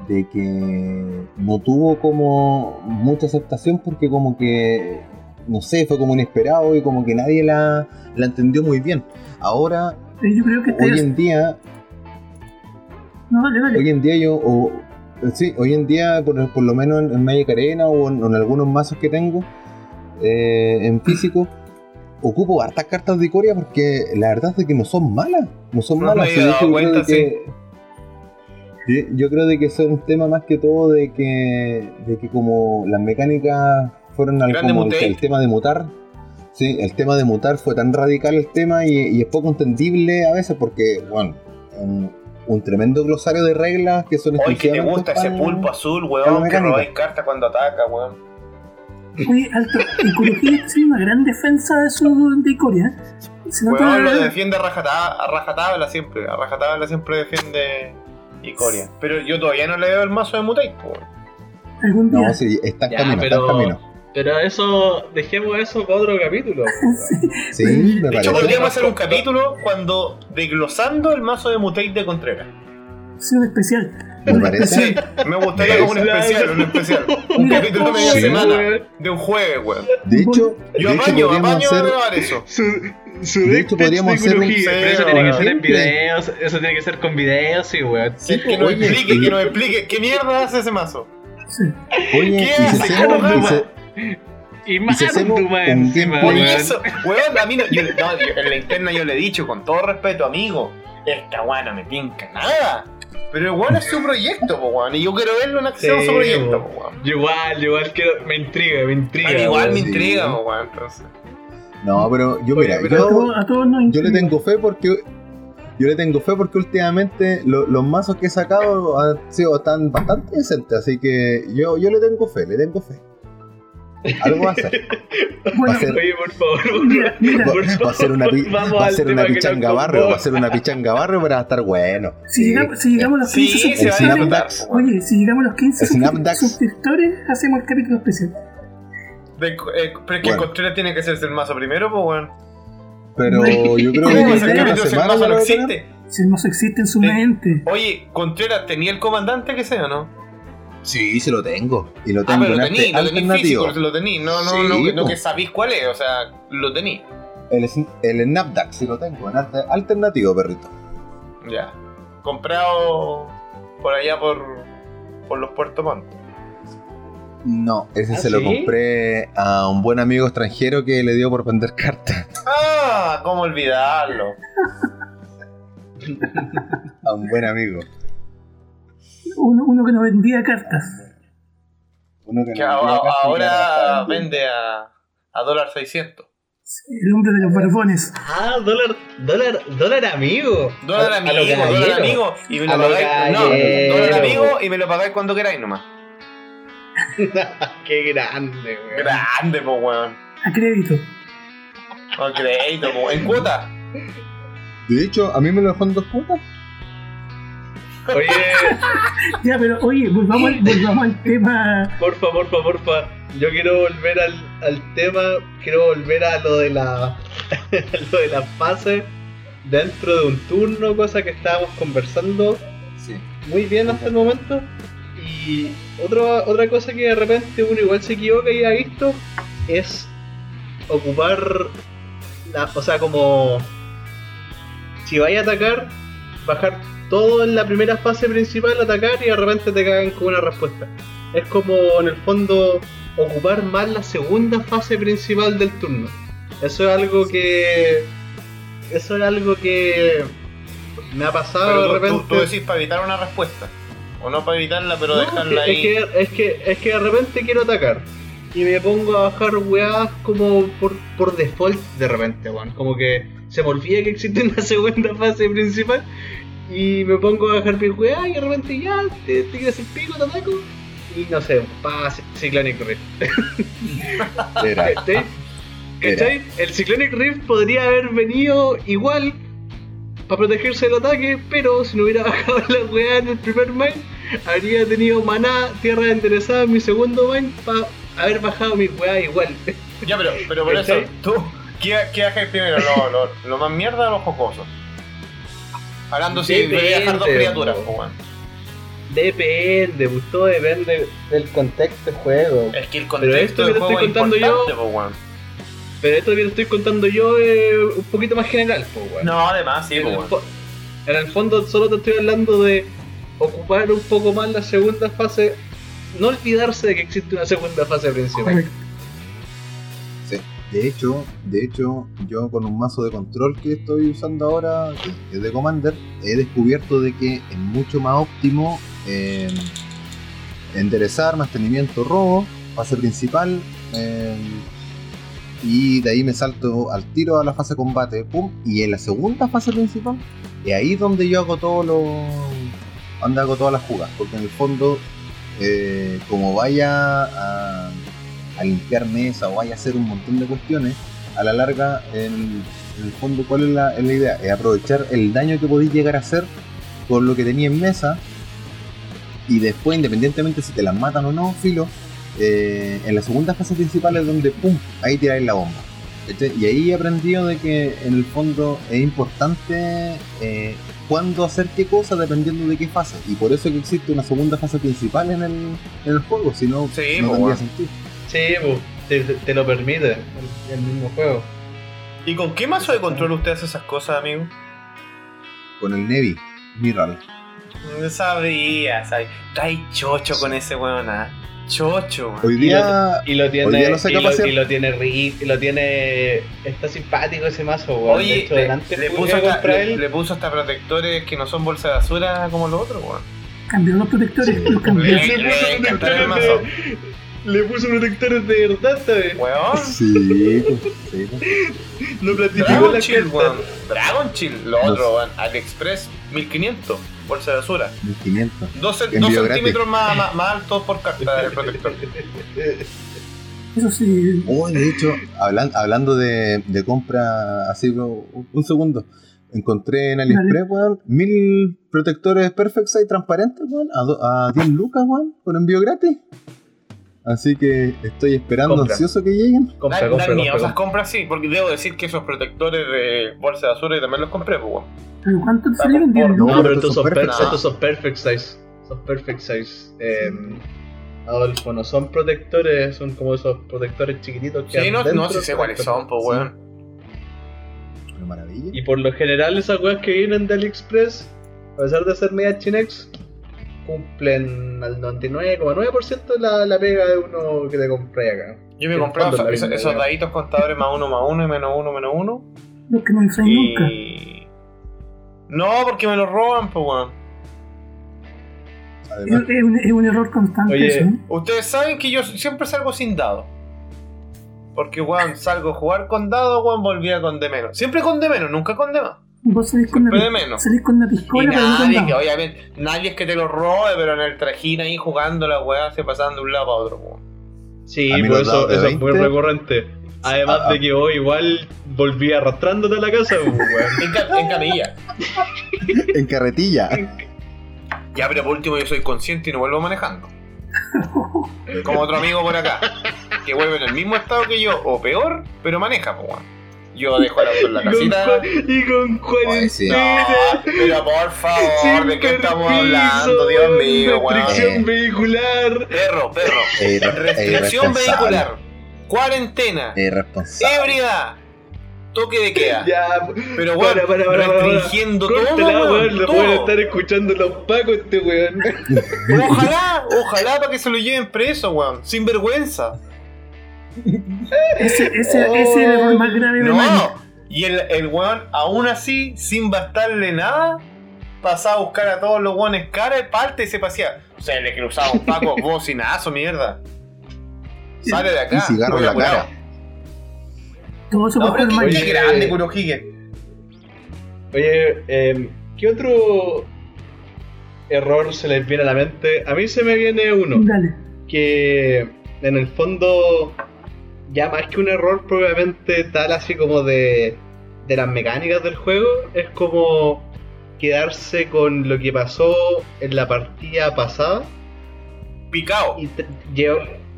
C: de que no tuvo como mucha aceptación porque como que no sé, fue como inesperado y como que nadie la, la entendió muy bien. Ahora,
B: Yo creo que
C: hoy en día,
B: No, dale, dale.
C: hoy en día yo, o, sí, hoy en día, por, por lo menos en, en Magic Arena o en, en algunos mazos que tengo eh, en físico, ocupo hartas cartas de Icoria porque la verdad es de que no son malas, no son
A: No me
C: malas. y de
A: dado
C: yo creo
A: cuenta,
C: de que- Sí, Yo creo de que es un tema más que todo de que, de que como las mecánicas fueron al, como el, tema de mutar, sí, el tema de mutar fue tan radical el tema y, y es poco entendible a veces porque, bueno, un, un tremendo glosario de reglas que son
A: Oye, que te gusta ese pulpo azul, weón, que robáis cartas cuando ataca, weón.
B: Oye, alto. El Kurohige está haciendo una gran defensa de su de Icoria. Se nota.
A: Weón lo defiende a rajatabla, a rajatabla siempre. A rajatabla siempre defiende Icoria. Pero yo todavía no le veo el mazo de Mutate, weón.
B: Algún día.
C: No, sí, está en
D: Ya,
C: camino, está en
D: pero-
C: camino.
D: Pero eso, dejemos eso para otro capítulo.
C: Sí, me
A: De hecho, podríamos hacer un capítulo cuando desglosando el mazo de Mutate de Contreras.
B: Sí, un especial.
C: Me parece.
A: Sí, me gustaría como un especial, un especial. Un
B: Mira,
A: capítulo de media
B: sí,
A: semana, de un jueves, weón.
C: De hecho,
A: Yo
C: de
A: apaño, apaño
C: hacer.
A: a grabar eso.
D: Su, su
C: De hecho, podríamos hacer un-
D: Pero eso
A: Sí,
D: tiene que ser en videos, eso tiene que ser con videos, sí, weón.
A: Sí, que nos
C: Oye,
A: explique, que nos explique qué mierda hace ese mazo.
B: Sí.
C: Oye,
A: ¿Qué
C: y si
A: hace Carlos
C: y
D: más encima, weón.
A: eso, weón, a mí no, yo, no, yo en la interna yo le he dicho con todo respeto, amigo, esta weá no me tinca nada. Pero weón es su proyecto, po, weón, y yo quiero verlo en acción
D: Sí,
A: su proyecto, po, weón.
D: Yo igual, yo igual quiero, me intriga, me intriga.
A: Igual
D: weón.
A: me
C: sí.
A: intriga, po, weón, entonces.
C: No, pero yo,
D: Oye,
C: mira,
D: pero
B: A,
C: yo,
B: todos- a todos nos
C: yo le tengo fe porque. Yo le tengo fe porque últimamente lo- los mazos que he sacado han sido tan bastante decentes, así que yo, yo le tengo fe, le tengo fe. Algo va a. Va
B: Bueno,
C: a ser,
D: Oye, por favor,
B: Mira, mira.
C: va,
D: por
C: va a ser una, va a ser una pichanga barrio, va a ser una pichanga barrio para estar bueno.
B: si, llegamos, si llegamos a los 15
A: Sí, va a weón.
B: Oye, si llegamos a los 15
C: El Snapdax.
B: suscriptores, hacemos el capítulo especial.
A: De- eh, pero es que
C: Bueno.
A: Contreras tiene que hacerse el mazo primero, pues, weón.
C: Pero
B: Bueno,
C: yo creo
B: ¿cómo
C: que
B: va a
A: el
C: semana
A: mazo no
C: a
A: existe?
B: Si no se existe en su
A: Eh,
B: mente.
A: Oye, Contreras, ¿tenía el comandante que sea o no?
C: Sí, sí lo tengo. Y lo
A: Ah,
C: tengo
A: pero
C: en
A: lo tení, lo tení físico, lo tení. No, no,
C: Sí,
A: no, no
C: po.
A: que sabéis cuál es, o sea, lo tení.
C: El, el Snapdac sí lo tengo, en arte alternativo, perrito.
A: Ya. Comprado por allá por, por los Puerto Montt.
C: No, ese
D: ¿Ah,
C: se lo compré a un buen amigo extranjero que le dio por vender cartas.
A: Ah, cómo olvidarlo.
C: A un buen amigo.
B: Uno, uno que no vendía cartas.
C: Uno que
A: Que
C: no
A: a-
C: vendía
A: a-
C: cartas que
A: ahora vende a, a dólar 600.
B: El hombre de los barbones.
D: Ah, dólar, dólar, dólar amigo.
A: Dólar
D: A- a
A: amigo, dólar amigo. Y me
D: A
A: lo pagáis. No, dólar amigo y me lo pagáis cuando queráis nomás.
D: Qué grande, weón.
A: Grande, po, weón.
B: A crédito.
A: Con crédito, po. En cuota.
C: De hecho, a mí me lo dejó en dos cuotas.
D: Oye,
B: Ya, pero oye, volvamos, al- volvamos al tema.
D: porfa, porfa, porfa. Yo quiero volver al, al tema, quiero volver a lo de la lo de la fase dentro de un turno, cosa que estábamos conversando
C: Sí.
D: muy bien hasta el momento. Y otra otra cosa que de repente uno igual se equivoca y ha visto es ocupar la, o sea, como si vais a atacar, bajar todo en la primera fase principal, atacar y de repente te cagan con una respuesta. Es como en el fondo ocupar más la segunda fase principal del turno. Eso es algo que. Eso es algo que me ha pasado
A: Pero
D: de
A: tú,
D: repente.
A: tú- tú decís para evitar una respuesta. O no para evitarla, pero
D: No,
A: dejarla
D: es,
A: ahí.
D: que, es, que, es que de repente quiero atacar. Y me pongo a bajar weas como por, por default de repente, weón. Como que se me olvida que existe una segunda fase principal. Y me pongo a bajar mis weas y de repente ya te, te quieres el pico, te ataco. Y no sé, pasa Cyclonic Rift. ¿Cachai? ¿Cachai? El Cyclonic Rift podría haber venido igual para protegerse del ataque, pero si no hubiera bajado la weá en el primer mine, habría tenido maná, tierra enderezada en mi segundo mine para haber bajado mi weá igual.
A: Ya, pero, pero por eso, tú, ¿qué, qué bajáis primero? ¿Lo, lo, lo más mierda o lo jocoso? Hablando si voy a dejar dos criaturas, weón.
D: Depende, pues todo depende del contexto del juego.
A: Es que el
D: Pero
A: contexto del juego
D: estoy
A: es
D: contando yo-
A: po.
D: Pero esto que te estoy contando yo es un poquito más general, weón.
A: No, además, sí,
D: en,
A: po, weón.
D: en el fondo solo te estoy hablando de ocupar un poco más la segunda fase. No olvidarse de que existe una segunda fase principal.
C: Sí. De hecho, de hecho, yo con un mazo de control que estoy usando ahora, que es de Commander, he descubierto de que es mucho más óptimo eh, enderezar, mantenimiento, robo, fase principal, eh, y de ahí me salto al tiro a la fase combate, pum, y en la segunda fase principal, es ahí donde yo hago todo lo. donde hago todas las jugadas, porque en el fondo, eh, como vaya a limpiar mesa o vaya a hacer un montón de cuestiones, a la larga, en, el fondo, ¿cuál es la, idea? Es aprovechar el daño que podéis llegar a hacer con lo que tenía en mesa y después, independientemente si te las matan o no, filo, eh, en la segunda fase principal es donde, ¡pum!, ahí tiráis la bomba. Y ahí he aprendido de que en el fondo es importante eh, cuándo hacer qué cosa dependiendo de qué fase. Y por eso que existe una segunda fase principal en el, en el juego, si no,
A: Sí,
C: no tendría sentido.
D: Sí, pues, te, te lo permite el, el mismo juego.
A: ¿Y con qué mazo de control usted hace esas cosas, amigo?
C: con el Nevi, Miral.
A: No sabía, sabía. Trae chocho con ese weón, ah. Chocho, weón.
C: Hoy día,
D: Y lo
C: Hoy
D: tiene,
C: lo
D: y, lo,
C: capacidad.
D: y lo tiene ri- y lo tiene. Está simpático ese mazo, weón. de
A: Oye,
D: hecho,
A: le,
D: delante
A: le
D: fui
A: puso hasta, le, puso hasta protectores que no son bolsa de basura como los otros, weón.
B: Cambió los protectores,
C: Sí.
B: los cambió.
A: Le, le encantaron el mazo.
D: Le puso protectores de verdad, ¿sabes?
A: Weón.
C: sí, pues, sí, pues.
D: No platificó
A: Dragon
D: la
A: Chill,
D: carta.
A: weón. Dragon Chill, lo
C: No
A: otro, weón. AliExpress, 1500, bolsa de basura.
C: 1500.
A: 12
C: Envío gratis.
A: centímetros más, más, más alto por carta de protector.
B: Eso sí,
C: Oh, de hecho, hablan- hablando de, de compra, así, un, un segundo. Encontré en AliExpress, weón, mil protectores Perfect Size transparentes, weón, a, do- a 10 lucas, weón, con envío gratis. Así que estoy esperando
D: Compra.
C: ansioso que lleguen.
D: Compra,
A: Dan-
D: compra,
A: esas compras sí, porque debo decir que esos protectores de bolsa de basura yo también los compré, pues, weón.
B: ¿Pero cuánto te salieron?
A: con
B: ¿10
A: porno.
D: No,
B: lucas?
D: pero
C: estos son
D: son, per-
A: perfect
D: estos son perfect size. Son perfect size. Eh, Adolfo, no son protectores, son como esos protectores chiquititos que
A: Sí, no, no, sé cuáles son, pues,
C: Sí.
A: weón.
C: Una maravilla.
D: Y por lo general esas weas que vienen de AliExpress, a pesar de ser media chinex, cumplen al 99,9% la, la pega de uno que te compré acá.
A: Yo me compré esos, esos, daditos contadores más uno más uno y menos uno menos uno.
B: Los que no usáis nunca.
A: Y. No, porque me los roban, pues, weón.
B: Es,
C: Además,
B: es un, es un error constante
D: Oye,
B: eso. ¿eh?
A: Ustedes saben que yo siempre salgo sin dado. Porque, weón, salgo a jugar con dado, weón, volvía con de menos. Siempre con de menos, nunca con de más.
B: Vos salís con, una,
A: de menos.
B: salís con una
A: Y nadie, que obviamente, nadie es que te lo robe, pero en el trajín ahí jugando la weá se pasan de un lado para otro.
D: Sí, por eso, es muy
C: 20.
D: recurrente. Además
C: Ah,
D: de que hoy igual volví arrastrándote a la casa, weón.
A: En, ca- en camilla.
C: en carretilla.
A: Ya, pero por último yo soy consciente y no vuelvo manejando. Como otro amigo por acá, que vuelve en el mismo estado que yo, o peor, pero maneja, pues, weón. Yo dejo el auto en la casita.
D: y con cuarentena.
A: No, pero por favor,
D: sin
A: ¿de qué estamos hablando? Dios mío, weón.
D: Restricción
C: Eh.
D: vehicular.
A: Perro, perro.
C: Eh,
A: Restricción
C: irresponsable.
A: vehicular. Cuarentena.
C: Irresponsable.
A: Ebriedad. Toque de queda.
D: Ya,
A: Pero weón,
D: para, para, para, para, para.
A: restringiendo todo,
D: weón, lo
A: todo.
D: pueden estar escuchando los pacos este weón.
A: Ojalá, ojalá para que se lo lleven preso, weón. Sin vergüenza.
B: Ese, ese, ese es el error más grave de.
A: No. Y el, el weón, aún así, sin bastarle nada, pasaba a buscar a todos los weones cara de parte y se pasea. O sea, le cruzaba un paco, bocinazo, mierda. Sale de acá.
C: Y cigarro en la cara.
A: cuidado.
B: Todo eso
A: No,
B: por
A: qué
D: Oye.
A: grande, Kurohige.
D: Oye, eh, ¿qué otro error se les viene a la mente? A mí se me viene uno.
B: Dale.
D: que en el fondo ya más que un error probablemente tal así como de, de las mecánicas del juego es como quedarse con lo que pasó en la partida pasada
A: Picao.
D: y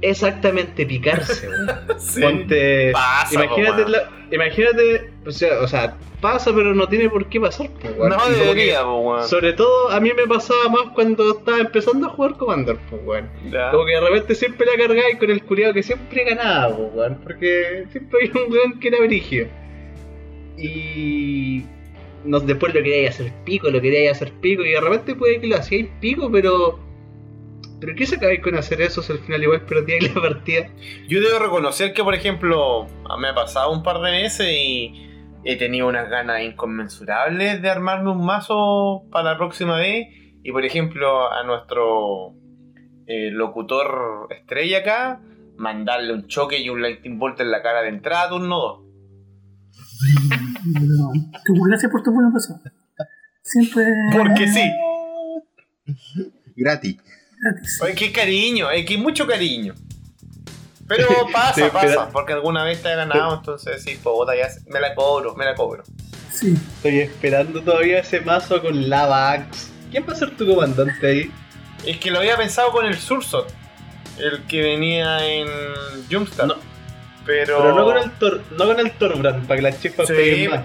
D: exactamente picarse weón.
A: Sí.
D: Ponte-
A: Pasa, po,
D: imagínate la- imagínate o sea, o sea, pasa pero no tiene por qué pasar po, weón.
A: No
D: Y como que-
A: debería, po, weón.
D: sobre todo a mí me pasaba más cuando estaba empezando a jugar Commander pues weón como que de repente siempre la cargáis con el culiado que siempre ganaba, po, weón. Porque siempre había un weón que era brigio. Y. No, después lo queríais hacer pico, lo queríais hacer pico. Y de repente puede que lo hacíais pico, pero. ¿Pero qué sacabais con hacer eso si al final igual perdíais la partida?
A: Yo debo reconocer que, por ejemplo, me ha pasado un par de veces y he tenido unas ganas inconmensurables de armarme un mazo para la próxima vez. Y, por ejemplo, a nuestro eh, locutor estrella acá, mandarle un choque y un lightning bolt en la cara de entrada, turno 2.
B: No, tú, gracias por tu buena razón. Siempre
A: Porque sí.
C: Gratis.
B: Gratis.
A: Oye, qué cariño, es que hay mucho cariño. Pero pasa,
D: Sí,
A: pasa,
D: pero-
A: porque alguna vez te ha ganado, entonces sí, pues puta, ya me la cobro, me la cobro.
B: Sí.
D: Estoy esperando todavía ese mazo con Lava Axe. ¿Quién va a ser tu comandante ahí?
A: Es que lo había pensado con el Sursot, el que venía en Jumpstart.
D: No.
A: Pero...
D: Pero no con el, Tor no con el Torbrand, para que las chispas
A: Sí,
D: peguen más.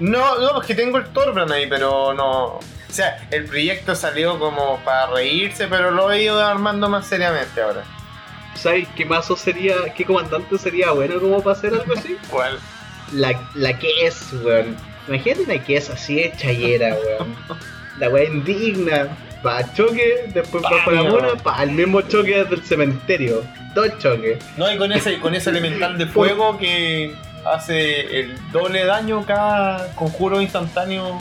A: No, no, es que tengo el Torbrand ahí, pero no. O sea, el proyecto salió como para reírse, pero lo he ido armando más seriamente ahora.
D: ¿Sabes qué mazo sería, qué comandante sería bueno como para hacer algo así?
A: ¿Cuál?
D: La, la que es, weón. Imagínate una que es así de chayera, weón. La weá indigna. Pa choque, después
A: Pa,
D: la mona, pa el mismo choque desde el cementerio. Dos choques.
A: No, y con ese, con ese elemental de fuego que hace el doble daño cada conjuro instantáneo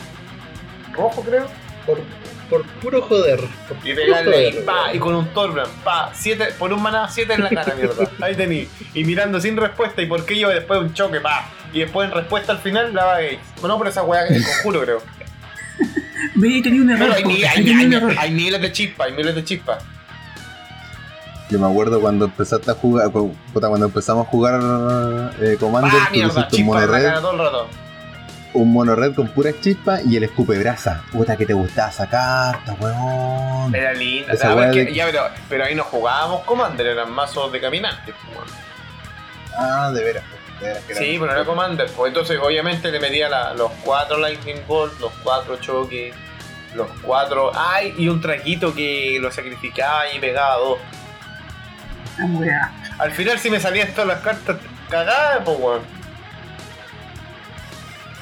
A: rojo, creo.
D: Por, por puro joder. Por
A: Y
D: puro
A: pegarle ahí,
D: joder,
A: pa, y con un Torbrand, pa, siete, por un maná, siete en la cara, mierda. Ahí tení. Y mirando sin respuesta, y por qué yo después un choque, pa. Y después en respuesta al final, la Gates. No, pero esa weá es el conjuro, creo.
B: Ve, tenía un error.
A: Hay, miles de chispas, hay miles de chispas.
C: Yo me acuerdo cuando empezaste a jugar, cuando empezamos a jugar eh, Commander, tú
A: mierda,
C: pusiste un Monered
A: cara todo el rato.
C: Un mono red con pura chispa y el escupe brasa. Puta que te gustaba esa carta, weón.
A: Era linda.
C: Esa weá
A: porque-
C: de-
A: ya, pero, pero ahí no jugábamos Commander, eran mazos de caminantes. weón.
C: Ah, de veras. De veras que era
A: Sí, pero no era Commander. Pues entonces, obviamente, le metía la- los cuatro Lightning Bolt, los cuatro choques, los cuatro. ¡Ay! Y un traquito que lo sacrificaba y pegaba dos. Al final, si me salían todas las cartas cagadas, pues, weón.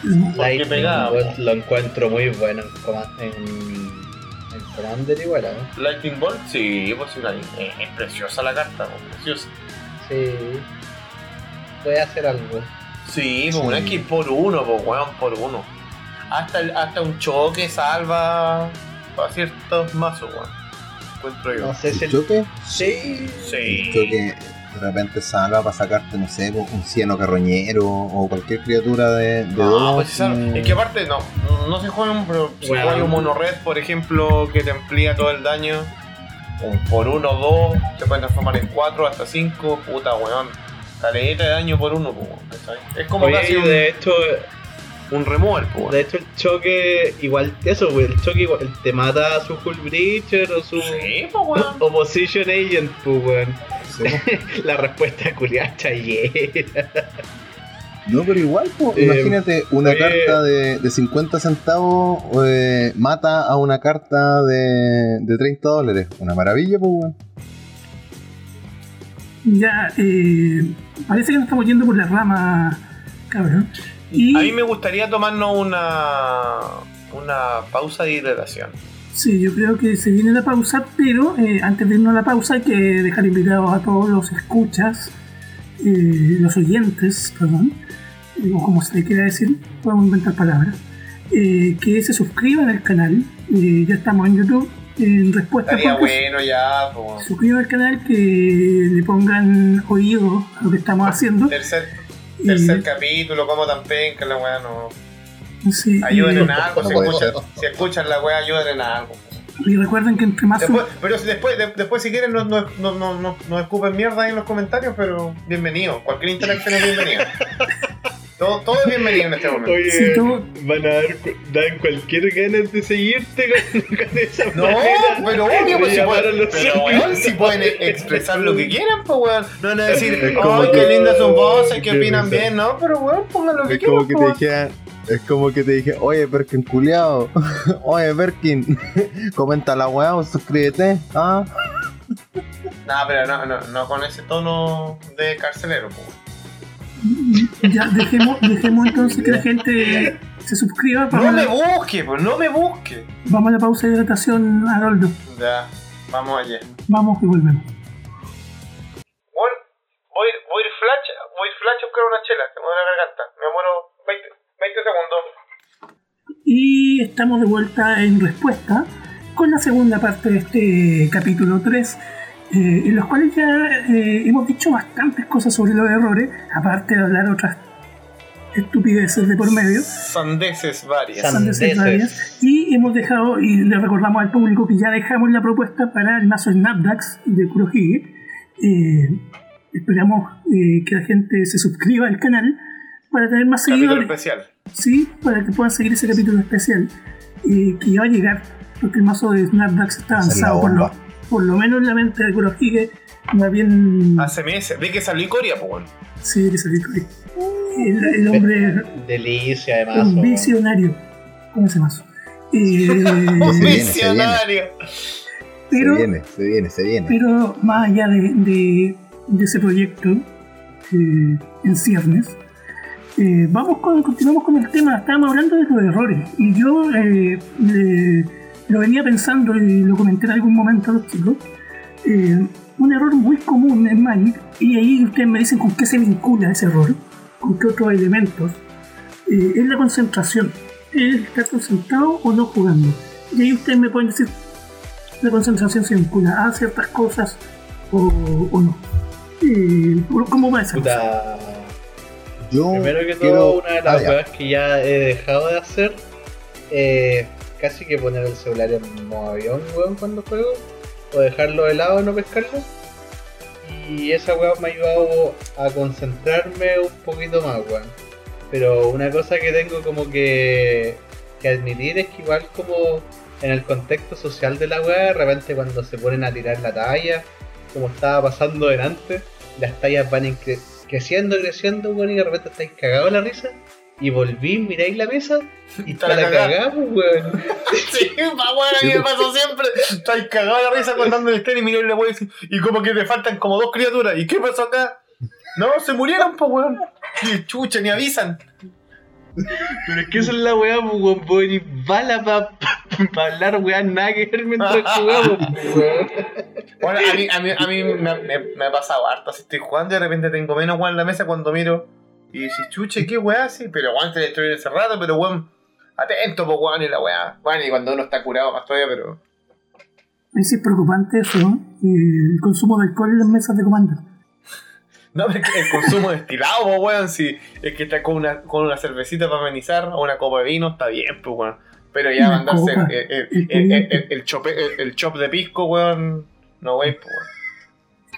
D: Lightning
A: pegaba,
D: Bolt lo encuentro muy bueno en, en, Commander igual, ¿eh?
A: Lightning Bolt, sí, pues sí, la- eh, es preciosa la carta, pues, preciosa.
D: Sí. Puede hacer algo.
A: Sí, pues una X por uno, pues weón, por uno. Hasta, el- hasta un choque salva para ciertos mazos, weón. Encuentro yo.
D: No sé si
C: ¿El
D: el...
C: choque?
D: Sí.
A: Sí.
C: El choque de repente salva para sacarte, no sé, un cieno carroñero o cualquier criatura de, de
A: No,
C: dos.
A: pues esa-
C: mm,
A: es que aparte no, no se juega un, pero si
D: Bueno.
A: juega un mono red, por ejemplo, que te amplía todo el daño, un por uno, dos, se pueden transformar en cuatro hasta cinco, puta weón. Caleta de daño por uno, pues, weón, ¿cachai? Es como
D: Oye,
A: casi
D: y
A: un,
D: de hecho,
A: un pues, weón.
D: de hecho el choque, igual, eso, güey, el choque igual, te mata a su Hull Breacher o su
A: Sí, pues weón.
D: Opposition Agent, pues, weón.
C: Sí.
D: La respuesta culiada chayera.
C: No, pero igual, po,
D: Eh,
C: imagínate, una
D: oye.
C: carta de, de 50 centavos eh, mata a una carta de, de 30 dólares. Una maravilla, pues, weón.
B: Ya, eh, parece que nos estamos yendo por la rama, cabrón. Y
A: A mí me gustaría tomarnos una, una pausa de hidratación.
B: Sí, yo creo que se viene la pausa, pero eh, antes de irnos a la pausa hay que dejar invitados a todos los escuchas, eh, los oyentes, perdón, o como se le quiera decir, podemos inventar palabras, eh, que se suscriban al canal. eh, ya estamos en YouTube, en respuesta
A: Estaría bueno ya, pues.
B: suscriban al canal, que le pongan oído a lo que estamos haciendo.
A: Tercer capítulo, como tan penca la weá, no.
B: Sí,
A: Ayuden en algo,
C: No
A: si escuchan,
C: ser.
A: si escuchan la weá, ayuden en algo.
B: Y recuerden que entre más
A: Después, pero si después, de- después si quieren nos, nos, nos- nos escupen mierda ahí en los comentarios, pero bienvenido. Cualquier interacción es bienvenida. todo, todo es bienvenido en este momento.
D: Oye,
B: Sí,
D: van a dar, cu- dan cualquier ganas de seguirte con, con esa
A: No,
D: manera
A: pero obvio, pues si pueden,
D: los
A: pero si pueden expresar lo que quieran, pues weón. No van a decir, ay, qué lindas son voces, que
D: Qué
A: opinan bien, no, pero weón, pongan lo que
C: Es
A: quieran.
C: como que
A: pues,
C: te dije, es como que te dije, oye Perkin culiao, oye Perkin, comenta la weá o suscríbete, ah.
A: No, pero no, no, no con ese tono de carcelero, pues.
B: Ya, dejemos, dejemos entonces que la gente se suscriba para
A: No me busque, pues no me busque.
B: Vamos a la pausa de hidratación, Haroldo.
A: Ya, vamos allá.
B: Vamos y volvemos.
A: Bueno, voy, voy a ir flash, voy a ir flash a buscar una chela, se me duele la garganta. Me muero 20, 20 segundos.
B: Y estamos de vuelta en respuesta con la segunda parte de este capítulo 3, eh, en los cuales ya eh, hemos dicho bastantes cosas sobre los errores, aparte de hablar otras estupideces de por medio.
A: Sandeces varias.
D: San-
B: sandeces
D: Sandeces.
B: varias, Y hemos dejado, y le recordamos al público que ya dejamos la propuesta para el mazo Snapdax de Kurohige. Eh, esperamos eh, que la gente se suscriba al canal para tener más
A: Capítulo
B: seguidores.
A: especial.
B: Sí, para que puedan seguir ese capítulo especial eh, que ya va a llegar, porque el mazo de Snapdax está avanzado, por lo,
C: bomba.
B: por lo menos en la mente de Kurohige va bien.
A: Hace meses. Vi que salió Coria, pues bueno.
B: Sí, que salió ahí. El, el hombre
D: Delicia, además.
B: un visionario con ese mazo. Eh,
A: Un
C: Se viene, se
A: visionario.
B: pero,
C: se viene, se viene, se viene.
B: pero más allá de, de- de ese proyecto eh, en ciernes, eh, vamos con, continuamos con el tema. Estábamos hablando de los errores y yo eh, le- lo venía pensando y lo comenté en algún momento a los chicos. eh, un error muy común en Magic y ahí ustedes me dicen con qué se vincula ese error, con qué otros elementos. eh, es la concentración. Es estar concentrado o no jugando. Y ahí ustedes me pueden decir la concentración se vincula a ciertas cosas o, o no. Eh, ¿Cómo va esa cosa?
C: Yo
D: Primero que
C: quiero-
D: todo, una de las
C: Ah,
D: cosas que ya he dejado de hacer es casi que poner el celular en modo avión, weón, cuando juego, o dejarlo de lado no pescarlo. Y esa weón me ha ayudado a concentrarme un poquito más, weón. Pero una cosa que tengo como que, que admitir es que igual como en el contexto social de la weá, de repente cuando se ponen a tirar la talla, como estaba pasando delante, las tallas van incre- creciendo, creciendo, weón, y de repente estáis cagados la risa. Y volví, miráis la mesa y
A: Está la
D: cagada, weón.
A: Sí, pa' weón, a mí me pasó siempre. Estás cagado de la risa contando el estén y miráis la weá y como que te faltan como dos criaturas. ¿Y qué pasó acá? No, se murieron, pues weón. Y chucha, ni avisan.
D: Pero es que esa es la weá, pues, weón. Venís bala para hablar weá nada que ver mientras jugamos.
A: Bueno, a mí, a mí, a mí me, me- me ha pasado harto. Si estoy jugando y de repente tengo menos weón en la mesa cuando miro. Y si chuche, qué weá, sí. Pero weón, te destruyen ese rato, pero weón. Atento, pues weón, y la weá. Bueno, y cuando uno está curado más todavía, pero.
B: Es preocupante eso, eh, el consumo de alcohol en las mesas de comando.
A: No, pero el consumo destilado, pues weón, si es que está con una, con una cervecita para amenizar o una copa de vino, está bien, pues weón. Pero ya mandarse el, el, el, el- el- el chope- el- el chop de pisco, weón, no wey, pues weón.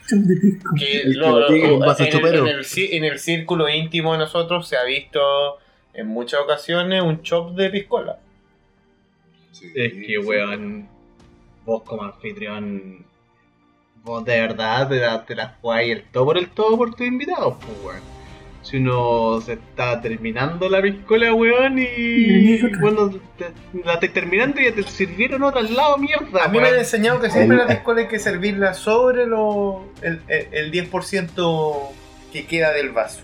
B: Chop de pisco.
A: Que
C: El
A: lo- lo- en, en, en el círculo íntimo de nosotros se ha visto en muchas ocasiones un chop de piscola.
D: Es que, weón, vos como anfitrión, vos de verdad te la, te la jugáis el todo por el todo por tus invitados, pues, weón. Si uno se está terminando la piscola, weón, y
B: Y
D: te- la estés terminando ya te sirvieron otra al lado, mierda,
A: A mí me han enseñado que siempre la piscola hay que servirla sobre lo, el, el, el 10% que queda del vaso.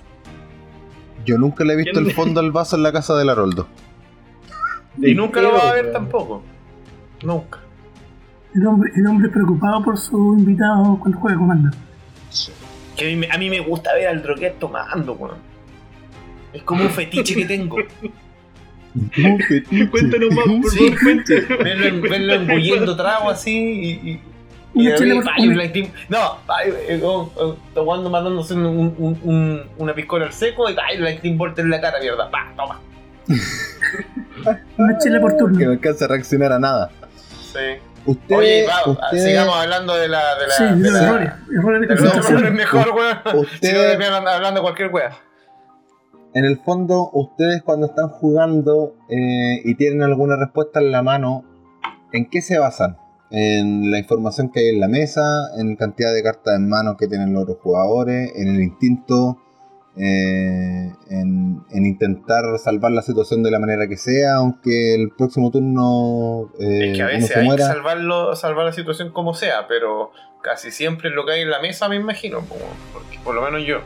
C: Yo nunca le he visto
D: ¿Quién-
C: el fondo al vaso en la casa del Haroldo.
A: Y nunca lo vas a ver tampoco. Nunca.
B: El hombre, el hombre preocupado por su invitado cuando juega comando.
A: Que a mí, me- a mí me gusta ver al droguet tomando, weón. Es como un fetiche que tengo.
D: Cuéntanos más, por
A: Sí.
D: favor, cuéntanos.
A: Verlo, en- verlo engulliendo trago así y. y y un No, eh, oh, oh, tomando, mandándose un, un- un- una piscola al seco y ay, el lightning bolt en la cara, mierda. Va, toma.
B: Una chela por
C: Que
B: turno.
C: no alcanza a reaccionar a nada.
A: Sí.
C: Usted,
A: Oye, va,
C: usted-
A: sigamos hablando de la. De la
B: Sí, de
A: la-
B: errores. Errores de
A: mejor, weón.
C: Usted-
A: Si no, de verdad hablando de cualquier wea.
C: en el fondo, ustedes cuando están jugando eh, y tienen alguna respuesta en la mano, ¿en qué se basan? ¿En la información que hay en la mesa? ¿En cantidad de cartas en mano que tienen los otros jugadores? ¿En el instinto? Eh, en, en intentar salvar la situación de la manera que sea, aunque el próximo turno eh,
A: Es que a veces
C: se
A: hay que
C: muera.
A: salvarlo, salvar la situación como sea, pero casi siempre es lo que hay en la mesa, me imagino. Porque por lo menos yo.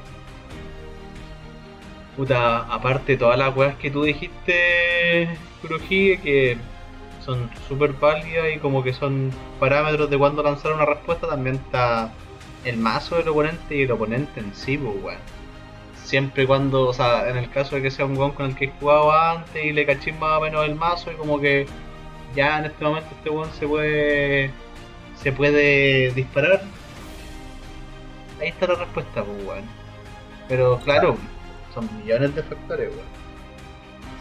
D: Puta, aparte de todas las weas que tú dijiste, Kurohige, que son súper válidas y como que son parámetros de cuándo lanzar una respuesta, también está el mazo del oponente y el oponente en sí, pues weón. Siempre y cuando, o sea, en el caso de que sea un weón con el que he jugado antes y le cachín más o menos el mazo y como que ya en este momento este weón se puede se puede disparar. Ahí está la respuesta, pues weón. Pero claro, son millones de factores, weón.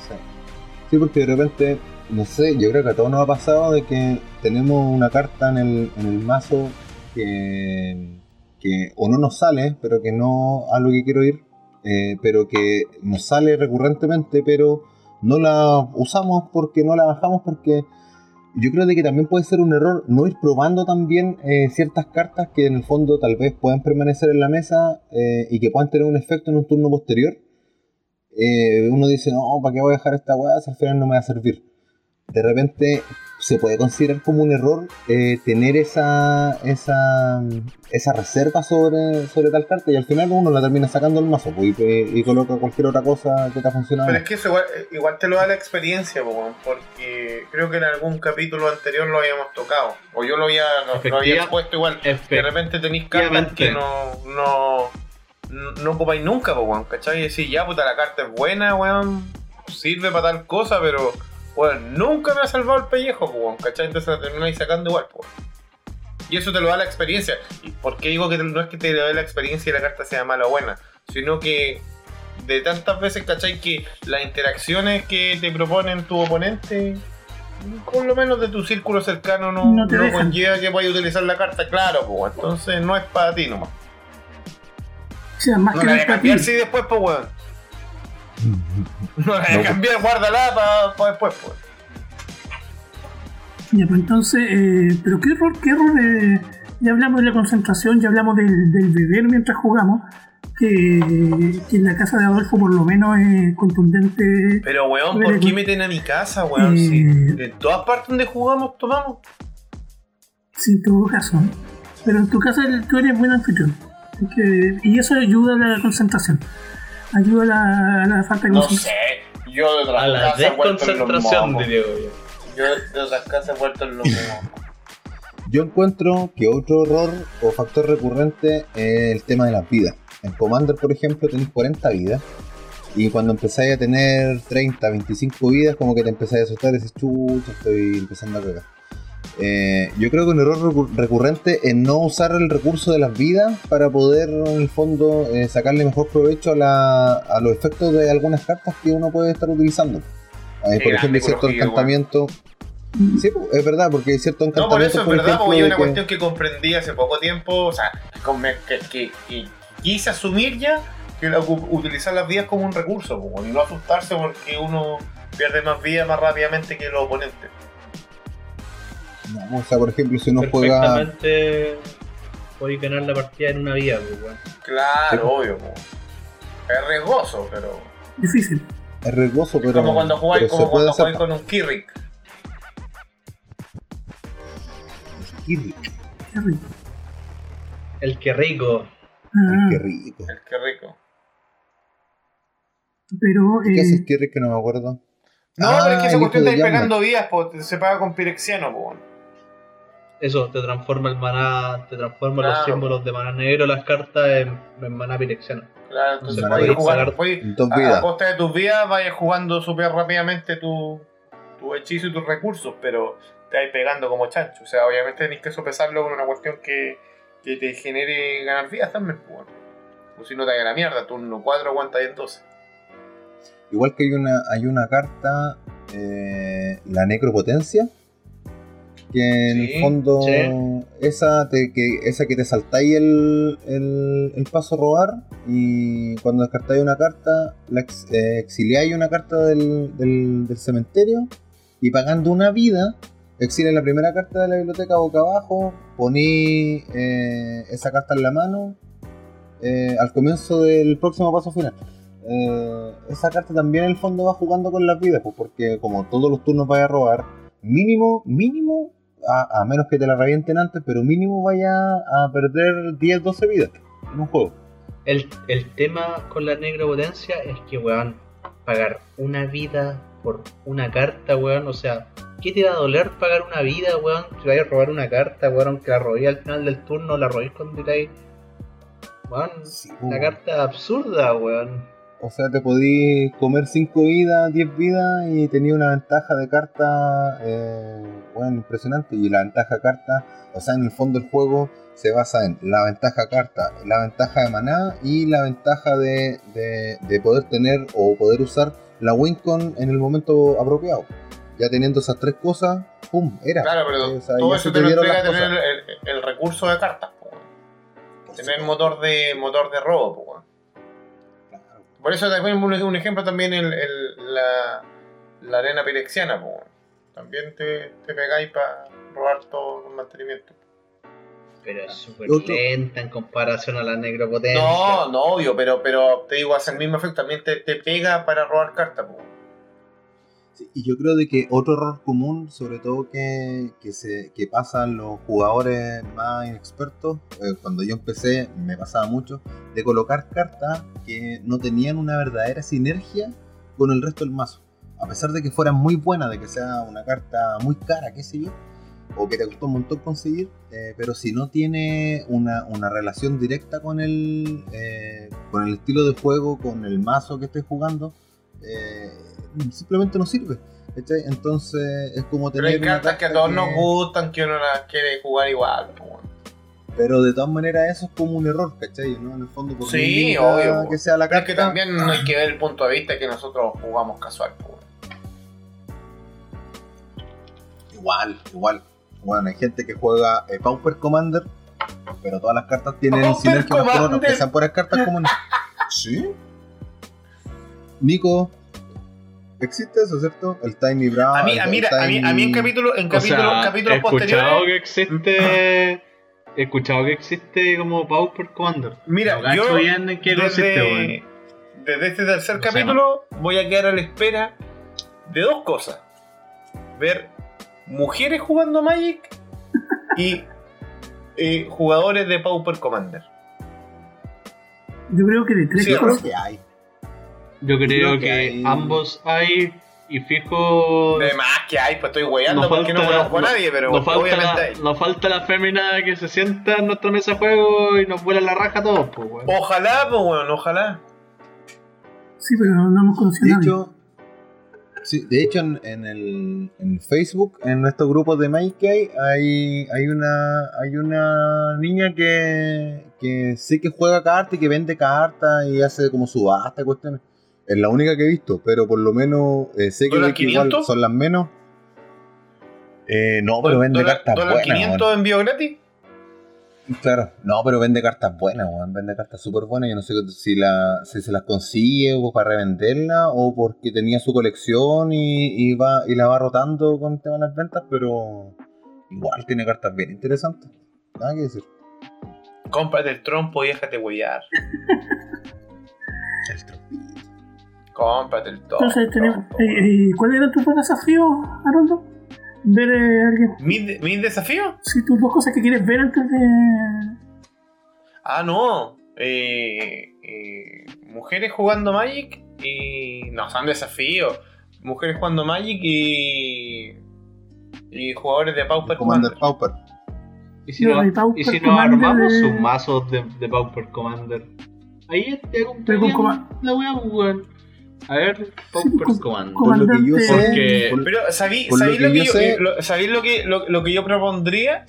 C: Sí. Sí, porque de repente, no sé, yo creo que a todos nos ha pasado de que tenemos una carta en el, en el mazo que, que o no nos sale, pero que no a lo que quiero ir, eh, pero que nos sale recurrentemente, pero no la usamos porque no la bajamos porque yo creo de que también puede ser un error no ir probando también eh, ciertas cartas que en el fondo tal vez puedan permanecer en la mesa eh, y que puedan tener un efecto en un turno posterior eh, uno dice, no, ¿para qué voy a dejar esta weá si al final no me va a servir? De repente se puede considerar como un error eh, tener esa, esa, esa reserva sobre, sobre tal carta y al final uno la termina sacando el mazo pues, y, y coloca cualquier otra cosa que te ha funcionado.
A: Pero es que eso igual, igual te lo da la experiencia, weón, porque creo que en algún capítulo anterior lo habíamos tocado. O yo lo había, lo, lo había expuesto igual. De repente tenéis cartas que no, no, no ocupáis nunca, po, weón, ¿cachai? Y decís, ya, puta, la carta es buena, weón, sirve para tal cosa, pero, weón, nunca me ha salvado el pellejo, weón, ¿cachai? Entonces la termináis sacando igual, weón. Y eso te lo da la experiencia. ¿Y por qué digo que no es que te lo dé la experiencia y la carta sea mala o buena? Sino que de tantas veces, ¿cachai? Que las interacciones que te proponen tu oponente, por lo menos de tu círculo cercano, no,
B: No te
A: no conlleva que vayas a utilizar la carta, claro, pues, entonces no es para ti nomás.
B: O sea, más
A: No
B: que
A: la voy a cambiar si después, pues, weón. No
C: No.
A: cambiar, guárdala para después, pues.
B: Ya, pues entonces, eh, pero ¿qué error? ¿Qué error? eh, ya hablamos de la concentración, ya hablamos del, del beber mientras jugamos, que, que en la casa de Adolfo por lo menos es contundente.
A: Pero, weón, ¿por qué meten a mi casa, weón?
B: Eh.
A: Si de todas partes donde jugamos, tomamos.
B: Sí, en todo caso. Pero en tu caso el- tú eres buen anfitrión. Que- y eso ayuda a la concentración. Ayuda a la, a la falta de
A: No
B: concentración.
A: sé. Yo de otras
E: A la desconcentración,
A: mocos.
E: diría yo.
A: Yo de otras casas he vuelto en los mocos.
C: Yo encuentro que otro error o factor recurrente es el tema de las vidas. En Commander, por ejemplo, tenéis 40 vidas. Y cuando empezáis a tener 30, 25 vidas, como que te empezáis a asustar y dices, chucha, estoy empezando a cagar. Eh, yo creo que un error recu- recurrente es no usar el recurso de las vidas para poder, en el fondo, eh, sacarle mejor provecho a, la- a los efectos de algunas cartas que uno puede estar utilizando. Eh, por ejemplo, cierto encantamiento. Sí, es verdad, porque hay ciertos
A: No, por eso es verdad,
C: ejemplo,
A: porque hay
C: de
A: una
C: que-
A: cuestión que comprendí hace poco tiempo, o sea, que, que- que quise asumir ya que la- utilizar las vías como un recurso, y no asustarse porque uno pierde más vidas más rápidamente que los oponentes.
C: No, o sea, por ejemplo, si uno juega.
E: Perfectamente podéis ganar la partida en una vía, pues, weón.
A: Claro, obvio, po. es riesgoso, pero
B: Difícil.
C: Es riesgoso,
A: es
C: pero.
A: como cuando jugáis, como cuando
C: hacer.
A: jugáis con un Kirrick.
C: Kirri,
B: Qué rico.
E: El que rico.
B: Ah,
C: Qué rico.
A: El que rico.
B: pero
C: ¿Qué es
B: eh,
C: el Kirri que no me acuerdo?
A: No,
C: Ah,
A: pero es que esa
C: el
A: cuestión de ir pegando vías, po, se paga con Pirexiano, po.
E: Eso, te transforma el maná, te transforma los símbolos de maná negro, las cartas en, en maná pirexiano.
A: Claro, entonces
C: Pirexiano.
A: jugar, a, a costa de tus vidas vayas jugando súper rápidamente tu, tu hechizo y tus recursos, pero te vas pegando como chancho. O sea, obviamente tenés que sopesarlo con una cuestión que, que te genere ganar vidas también, pues. O si no te haga la mierda, turno 4 aguanta en 12.
C: Igual que hay una, hay una carta, eh, la necropotencia, que en
A: Sí,
C: el fondo
E: sí.
C: esa, te, que, esa que te saltáis el, el, el paso a robar y cuando descartáis una carta, la ex- eh, exiliáis una carta del, del, del cementerio y pagando una vida, exilias la primera carta de la biblioteca boca abajo, poní eh, esa carta en la mano eh, al comienzo del próximo paso final. Eh, esa carta también en el fondo va jugando con las vidas, pues porque como todos los turnos vaya a robar, mínimo, mínimo, a, a menos que te la revienten antes, pero mínimo vaya a perder 10, 12 vidas en un juego.
E: El, el tema con la negra potencia es que, weón, pagar una vida por una carta, weón, o sea, ¿qué te va a doler pagar una vida, weón? Si vayas a robar una carta, weón, aunque la robéis al final del turno, la robéis cuando tiráis. Weón, la carta absurda, weón.
C: O sea, te podí comer 5 vidas, 10 vidas y tenía una ventaja de carta, eh, bueno, impresionante. Y la ventaja de carta, o sea, en el fondo el juego se basa en la ventaja carta, la ventaja de maná y la ventaja de, de, de poder tener o poder usar la Wincon en el momento apropiado. Ya teniendo esas tres cosas, ¡pum! Era.
A: Claro, pero
C: O sea,
A: todo eso
C: se
A: te lo entrega tener el recurso de cartas, po. Tener motor de motor de robo, po. Por eso también un, un ejemplo también el, el- la, la arena pirexiana, po. También te, te pegáis para robar todo el mantenimiento.
E: Pero es súper
C: Otro-
E: lenta en comparación a la negra potencia.
A: No, no, obvio, pero, pero te digo, hace el mismo efecto, también te, te pega para robar cartas, po.
C: Y yo creo de que otro error común, sobre todo que, que, se, que pasan los jugadores más inexpertos, eh, cuando yo empecé me pasaba mucho, de colocar cartas que no tenían una verdadera sinergia con el resto del mazo. A pesar de que fueran muy buenas, de que sea una carta muy cara, qué sé yo, o que te costó un montón conseguir, eh, pero si no tiene una, una relación directa con el, eh, con el estilo de juego, con el mazo que estés jugando, simplemente no sirve. ¿cachai? Entonces es como
A: Pero
C: tener.
A: hay
C: una
A: cartas que a
C: carta
A: todos
C: que-
A: nos gustan, que uno las quiere jugar igual.
C: Pero de todas maneras eso es como un error, ¿cachai? ¿no? En el fondo, por
A: Sí, obvio,
C: que sea la
A: Pero es
C: carta.
A: que también no hay que ver el punto de vista que nosotros jugamos casual.
C: Igual, igual. Bueno, hay gente que juega eh, Pauper Commander, pero todas las cartas tienen
A: Pauper
C: sinergia con que sean puras cartas comunes. ¿Sí? Nico, existe eso, ¿cierto? El Tiny Brown.
A: A mí, a, mira, a mí, a mí en
C: Tiny-
A: capítulo, en
D: O
A: capítulo,
D: sea,
A: capítulos
D: he escuchado
A: posteriores.
D: que existe. He escuchado que existe como Pauper Commander.
A: Mira,
D: No
A: yo
D: bien en qué consiste, weón.
A: desde, desde este tercer
D: No sé,
A: capítulo voy a quedar a la espera de dos cosas. Ver mujeres jugando Magic y eh, jugadores de Pauper Commander.
B: Yo creo que de tres
A: Sí,
B: cosas.
C: que hay.
D: Yo creo,
C: creo
D: que,
C: que hay-
D: ambos hay y fijo.
A: De más que hay, pues estoy weyando porque no
D: falta-
A: conozco a
D: no-
A: nadie, pero
D: nos, falta
A: obviamente
D: la,
A: hay.
D: nos falta la fémina que se sienta en nuestra mesa de juego y nos vuela la raja a todos, pues, weón.
A: Ojalá, pues bueno, ojalá.
B: Sí, pero no, hemos conocido
C: De
B: a nadie.
C: hecho, sí, de hecho en, en el, en Facebook, en nuestros grupos de que hay, hay, hay una hay una niña que, que sé que juega cartas y que vende cartas y hace como subasta y cuestiones. Es la única que he visto, pero por lo menos eh, sé que,
A: ¿Dólar
C: que igual
A: 500?
C: son las menos. Eh, no, pero vende
A: ¿Dólar,
C: cartas buenas.
A: 500
C: weón.
A: envío gratis?
C: Claro, no, pero vende cartas buenas, weón. Vende cartas súper buenas. Yo no sé si, la, si se las consigue o para revenderla o porque tenía su colección y, y va, y la va rotando con el tema de las ventas, pero igual tiene cartas bien interesantes. Nada que decir.
A: Cómprate el trompo y déjate huellar.
C: El trompito.
A: Cómprate el trompo.
B: Entonces, tenemos, eh, eh, ¿cuál era tu desafío, Haroldo? Ver a alguien.
A: ¿Mi, mi desafío?
B: Si tus dos cosas que quieres ver antes de.
A: Ah, no. Eh, eh, mujeres jugando Magic y. No, son desafíos. Mujeres jugando Magic y. Y jugadores de Pauper
C: Commander
A: Commander.
C: Pauper.
D: ¿Y si, no-
B: de Pauper
D: y si nos
B: Commander
D: armamos
B: de-
D: sus mazos de, de Pauper Commander? Ahí te acompañamos
B: coma-
D: la wea, pues, weón. A ver, Commander.
B: con-
C: Por lo que yo sé,
D: Porque-
C: por-
A: Pero, ¿sabí-
C: Por lo
A: ¿sabéis
C: que
A: lo que,
C: yo
A: yo,
C: sé-
A: lo- ¿sabéis lo que, lo, lo que yo propondría?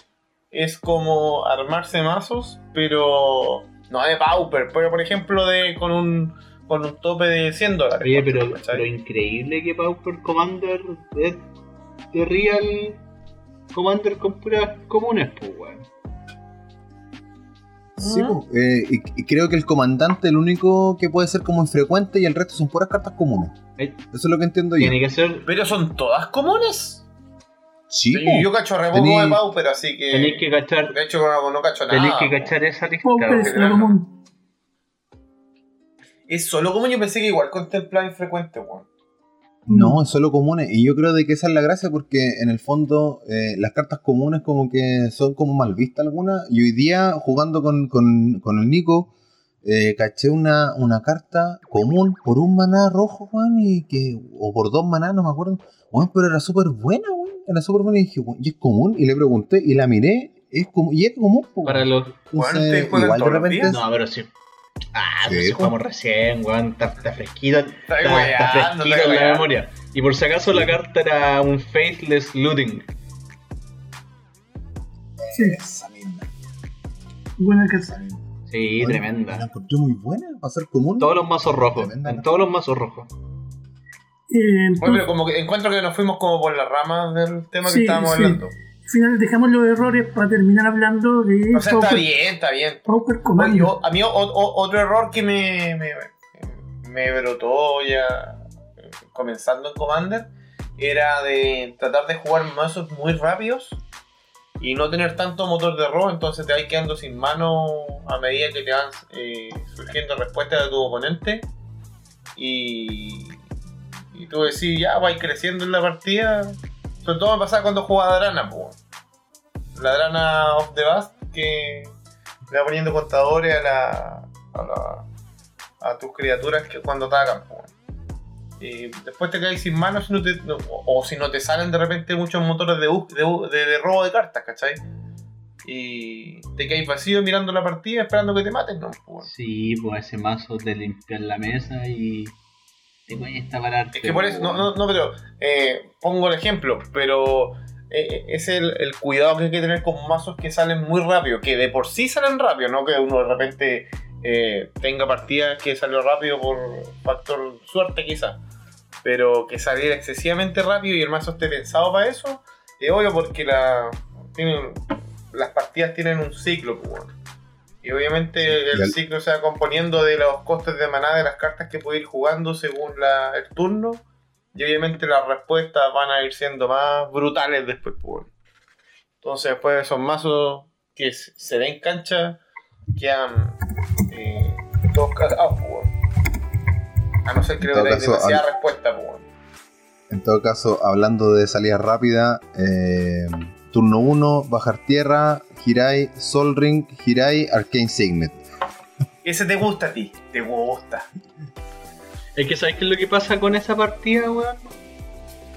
A: Es como armarse mazos, pero. No de Pauper, pero por ejemplo de con un. Con un tope de 100 dólares.
D: Oye, pero,
A: ¿cachai?
D: pero increíble que Pauper Commander es de Real Commander con puras comunes, pues, weón.
C: Sí. Eh, y, y creo que el comandante es el único que puede ser como infrecuente y el resto son puras cartas comunes.
D: Ahí
C: Eso es lo que entiendo yo.
D: Tiene que ser.
A: Pero son todas comunes.
C: Sí,
A: yo cacho re poco
C: Tení-
A: de Pauper, así que.
D: Tenéis que cachar.
A: De hecho, no, no cacho nada.
D: Tenéis que cachar esa lista.
B: Pauper es lo común.
A: Es solo como yo pensé que igual contemplaba infrecuente, weón.
C: No, es solo comunes. Y yo creo de que esa es la gracia porque en el fondo eh, las cartas comunes como que son como mal vistas algunas. Y hoy día jugando con, con- con el Nico eh, caché una, una carta común por un maná rojo, weón, y que, o por dos maná, no me acuerdo. Weón, pero era súper buena, weón. Era súper buena y dije, ¿y es común? Y le pregunté y la miré, es como, y es común,
D: Para los.
C: Entonces,
A: ¿ustedes juegan
C: igual de repente
D: No, pero sí. Ah,
C: Sí,
D: pues jugamos recién, weón. Está, está fresquito. Está,
A: Está
D: fresquito en la memoria. Y por si acaso la carta era un Faithless Looting.
B: Sí,
C: Esa misma,
B: buena
C: esa
B: casa.
D: Sí, tremenda.
C: La encontré muy buena para ser común.
D: Todos los mazos rojos.
C: Tremenda,
D: En
C: ¿no?
D: todos los mazos rojos.
B: Eh,
A: Oye,
B: entonces,
A: pero como que encuentro que nos fuimos como por las ramas del tema
B: Sí,
A: que estábamos
B: sí.
A: hablando.
B: Al final dejamos los errores para terminar hablando de
A: O sea, está bien, está bien.
B: Pauper
A: Oye, a mí o- o- otro error que me, me, me brotó ya comenzando en Commander era de tratar de jugar mazos muy rápidos y no tener tanto motor de robo, entonces te vas quedando sin mano a medida que te van eh, surgiendo respuestas de tu oponente y, y tú decís, ya vais creciendo en la partida. Sobre todo me pasaba cuando jugaba Drana, pues. la Drana of the Bast que le va poniendo contadores a la, a, la- a tus criaturas que cuando atacan. po. Y después te caes sin manos o, si no te salen de repente muchos motores de, de, robo de cartas, ¿cachai? Y te caes vacío mirando la partida esperando que te maten, ¿no?
D: Sí, pues ese mazo de limpiar la mesa y. Te cuesta pararte.
A: Es que por eso, no, no, no, pero eh, pongo el ejemplo, pero eh, es el, cuidado que hay que tener con mazos que salen muy rápido, que de por sí salen rápido, no que uno de repente eh, tenga partidas que salió rápido por factor suerte quizás, pero que saliera excesivamente rápido y el mazo esté pensado para eso, es obvio porque las partidas tienen un ciclo, pues. Y obviamente el ciclo se va componiendo de los costes de maná de las cartas que puede ir jugando según la- el turno. Y obviamente las respuestas van a ir siendo más brutales después. pues. Entonces después esos mazos que se den cancha quedan eh, todos cagados. pues. A no ser que le demasiada respuesta. pues.
C: En todo caso, hablando de salida rápida, eh, turno 1, bajar tierra, Hirai, Sol Ring, Hirai, Arcane Signet.
A: Ese te gusta a ti, te gusta.
D: Es que ¿sabes qué es lo que pasa con esa partida, weón?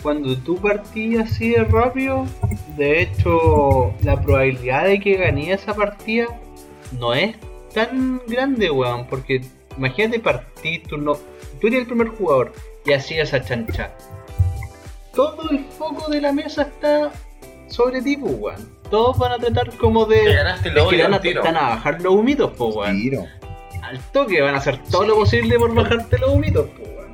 D: Cuando tú partís así de rápido, de hecho, la probabilidad de que gané esa partida no es tan grande, weón. Porque imagínate partir turno. Tú eres el primer jugador y así esa chancha. Todo el foco de la mesa está sobre ti, pues, weón. Todos van a tratar como de.
A: Te ganaste el
D: es que
A: odio
D: van a,
A: al tiro.
D: están a bajar los humitos, pues, weón
C: Tiro.
D: al toque van a hacer todo lo posible por bajarte los humitos, pues, weón.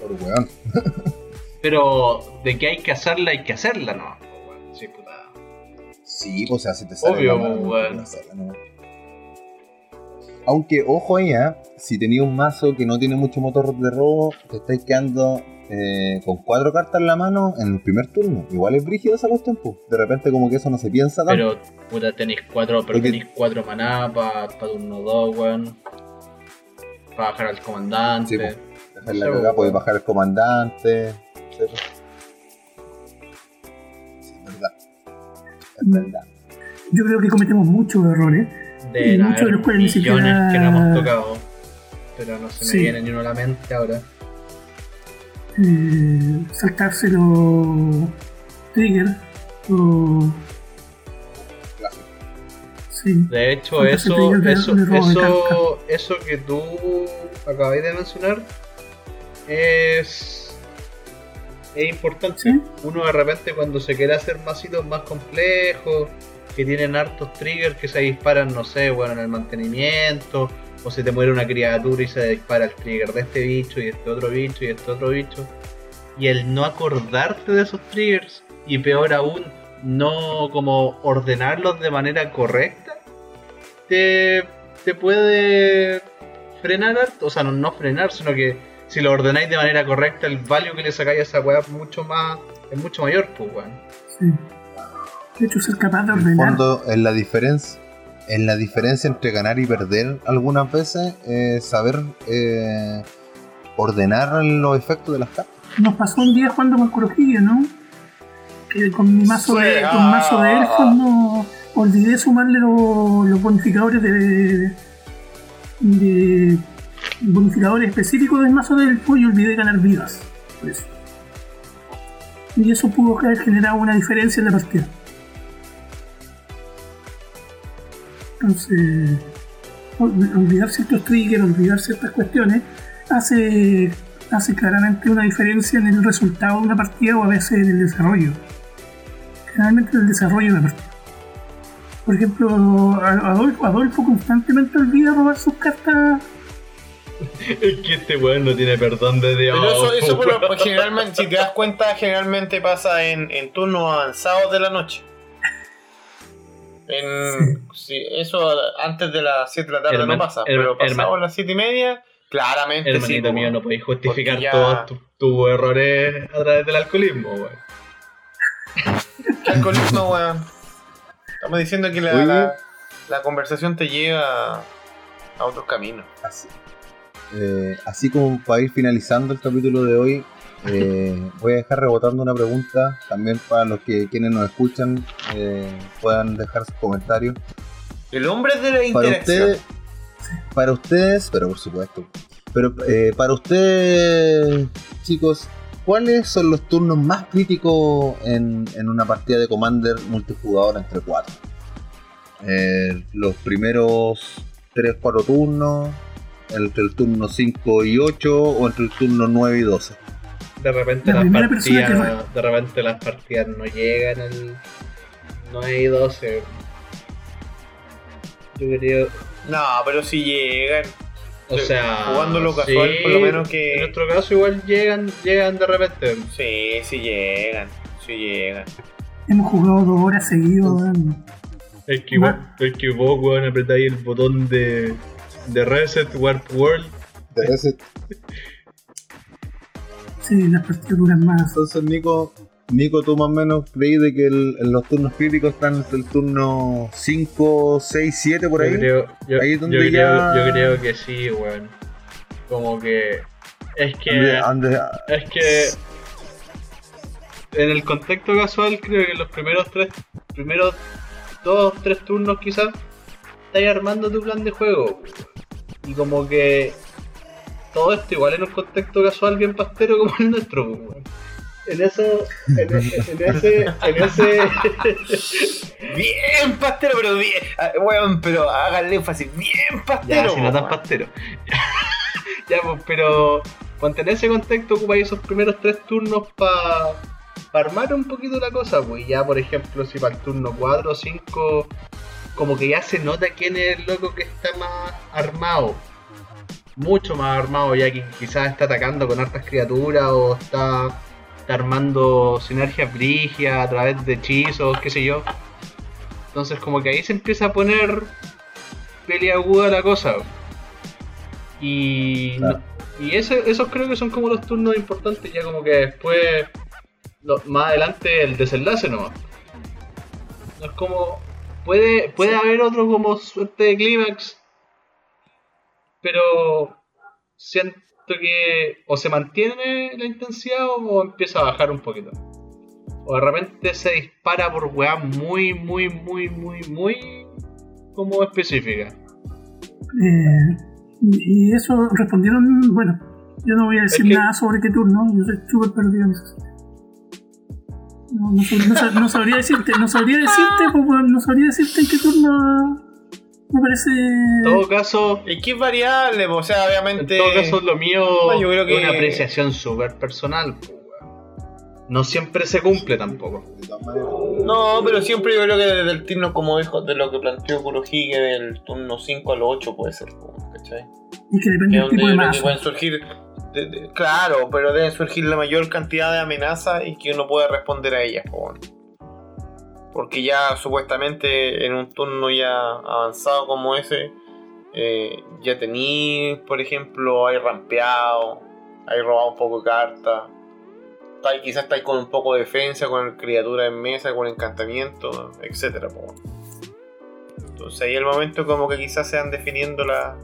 C: Por weón.
D: Pero de que hay que hacerla, hay que hacerla, no. pues, weón. Sí, puta.
C: Sí, pues o sea, si te sale
D: Obvio,
C: la mano,
D: weón.
C: hacerla, no. Aunque, ojo ahí, ¿eh? si tenéis un mazo que no tiene mucho motor de robo, te estáis quedando eh, con cuatro cartas en la mano en el primer turno. Igual es brígido esa cuestión, pues. De repente como que eso no se piensa tanto.
D: Pero, puta, tenéis cuatro, pero
C: Porque-
D: tenéis cuatro maná para pa turno 2, weón. Para bajar al comandante.
C: Sí, pues. Dejar la cagada, podéis bajar el comandante. Sí. Sí, es verdad. Es verdad.
B: Yo creo que cometemos muchos errores.
D: de
B: y muchos de los cuales ni
D: millones
B: siquiera-
D: que no hemos tocado. Pero no se me
B: Sí.
D: viene ni uno a la mente ahora.
B: Saltarse los triggers. O... Sí.
D: De hecho, eso, eso,
B: de
D: eso, eso que tú acabáis de mencionar es, es importante.
B: Sí.
D: Uno de repente cuando se quiere hacer masitos más complejos, que tienen hartos triggers que se disparan, no sé, bueno, en el mantenimiento, o se te muere una criatura y se dispara el trigger de este bicho y de este otro bicho y este otro bicho. Y el no acordarte de esos triggers, y peor aún, no como ordenarlos de manera correcta, te, te puede frenar. O sea, no, no frenar, sino que si lo ordenáis de manera correcta, el value que le sacáis a esa weá es mucho más, es mucho mayor, pues weón.
B: sí. De hecho, ser capaz de
C: En el
B: ordenar.
C: fondo, en la diferencia, en la diferencia entre ganar y perder algunas veces, es saber eh, ordenar los efectos de las cartas.
B: Nos pasó un día jugando con Corojillo, ¿no? Que con mi mazo de,
A: Sí,
B: con mazo de
A: ah.
B: elfos no olvidé sumarle lo- los bonificadores de, de bonificadores específicos del mazo de elfo y olvidé ganar vidas. por eso. Y eso pudo haber generado una diferencia en la partida. Entonces, ol- olvidar ciertos triggers, olvidar ciertas cuestiones, hace, hace claramente una diferencia en el resultado de una partida o a veces en el desarrollo. Generalmente en el desarrollo de la partida. Por ejemplo, Adolfo, Adolfo constantemente olvida robar sus cartas.
D: Es que este weón no tiene perdón de Dios.
A: Pero eso, eso por lo- pues, generalmente, si te das cuenta, generalmente pasa en, en turnos avanzados de la noche. En, sí, eso antes de las 7 de la tarde
D: Herman-
A: no pasa, pero pasado las 7 y media, clarmente sí.
D: Hermanito
A: po.
D: mío, no podéis justificar
A: ya-
D: todos tus errores a través del alcoholismo, weón.
A: ¿Qué alcoholismo, weón? Estamos diciendo que la, la, la conversación te lleva a otros caminos.
C: Así, eh, así como para ir finalizando el capítulo de hoy, eh, voy a dejar rebotando una pregunta también para los que quienes nos escuchan eh, puedan dejar sus comentarios.
A: El hombre de la
C: Para
A: interacción.
C: ustedes, para ustedes, pero por supuesto, pero eh, para ustedes, chicos, ¿cuáles son los turnos más críticos en, en una partida de Commander multijugador entre cuatro? Eh, los primeros 3-4 turnos, entre el turno 5 y 8 o entre el turno 9 y 12.
D: De repente
B: La
D: las
B: primera persona que
D: partidas, de repente las partidas no llegan al 9 y 12. Yo creo,
A: No, pero si llegan.
D: o sea,
A: jugándolo casual, por lo menos que-
D: En nuestro caso igual llegan, llegan de repente.
A: Sí, sí llegan. Sí llegan.
B: Hemos jugado dos horas seguidas. weón.
D: Es que, igual, es que vos, weón, apretáis el botón de, de Reset Warp World.
C: De reset.
B: Sí, las partidas duran más.
C: Entonces, Nico, Nico, tú más o menos creí de que el- en los turnos críticos están entre el turno 5, 6, 7 por ahí.
D: Yo creo, yo,
C: Ahí es donde
D: yo creo,
C: ya-
D: yo creo que sí, weón. Como que. Es que. Es que. En el contexto casual, creo que los primeros tres. Primeros dos, tres turnos, quizás. Estás armando tu plan de juego. Y como que. Todo esto igual en un contexto casual bien pastero como el nuestro, weón. En eso. En, en ese. En ese.
A: Bien pastero, pero bien. ah, Weón, pero háganle énfasis. Bien pastero.
D: Ya, si no tan
A: weón.
D: pastero. ya, pues, pero ponte en ese contexto ocupáis esos primeros tres turnos para armar un poquito la cosa, pues ya, por ejemplo, si para el turno 4 o 5, como que ya se nota quién es el loco que está más armado. Mucho más armado, ya que quizás está atacando con hartas criaturas o está, está armando sinergias brigias a través de hechizos, qué sé yo. Entonces, como que ahí se empieza a poner peliaguda la cosa. Y,
C: Claro.
D: y ese- esos creo que son como los turnos importantes, ya como que después, lo- más adelante, el desenlace nomás. No es como. Puede, puede haber otro como suerte de clímax, pero siento que o se mantiene la intensidad o empieza a bajar un poquito. O de repente se dispara por weá muy, muy, muy, muy, muy como específica.
B: Eh, y, eso respondieron, bueno, yo no voy a decir
D: Es que-
B: nada sobre qué turno, yo soy súper perdido en eso. No, no, no sab- no sabría decirte, no sabría decirte, pues, no sabría decirte en qué turno me parece...
D: En todo caso,
A: Es que es variable, o sea,
D: en
A: obviamente.
D: todo caso lo mío
A: No, yo creo
D: es
A: que-
D: una apreciación súper personal. No siempre se cumple tampoco.
C: de todas maneras.
A: No, pero siempre yo creo que desde el turno, como dijo, de lo que planteó Kurohige, del turno 5 al 8 puede ser, ¿cachai?
B: Es que
A: Que
B: depende
A: es
B: del
A: donde
B: tipo de
A: yo creo que
B: mazo.
A: pueden surgir. de- de- claro, pero deben surgir la mayor cantidad de amenazas y que uno pueda responder a ellas, bueno. Porque ya supuestamente en un turno ya avanzado como ese, eh, ya tení, por ejemplo, hay rampeado, hay robado un poco de cartas. estáis- Quizás estáis con un poco de defensa, con criatura en mesa, con encantamiento, po. Entonces ahí el momento como que quizás se van definiendo la-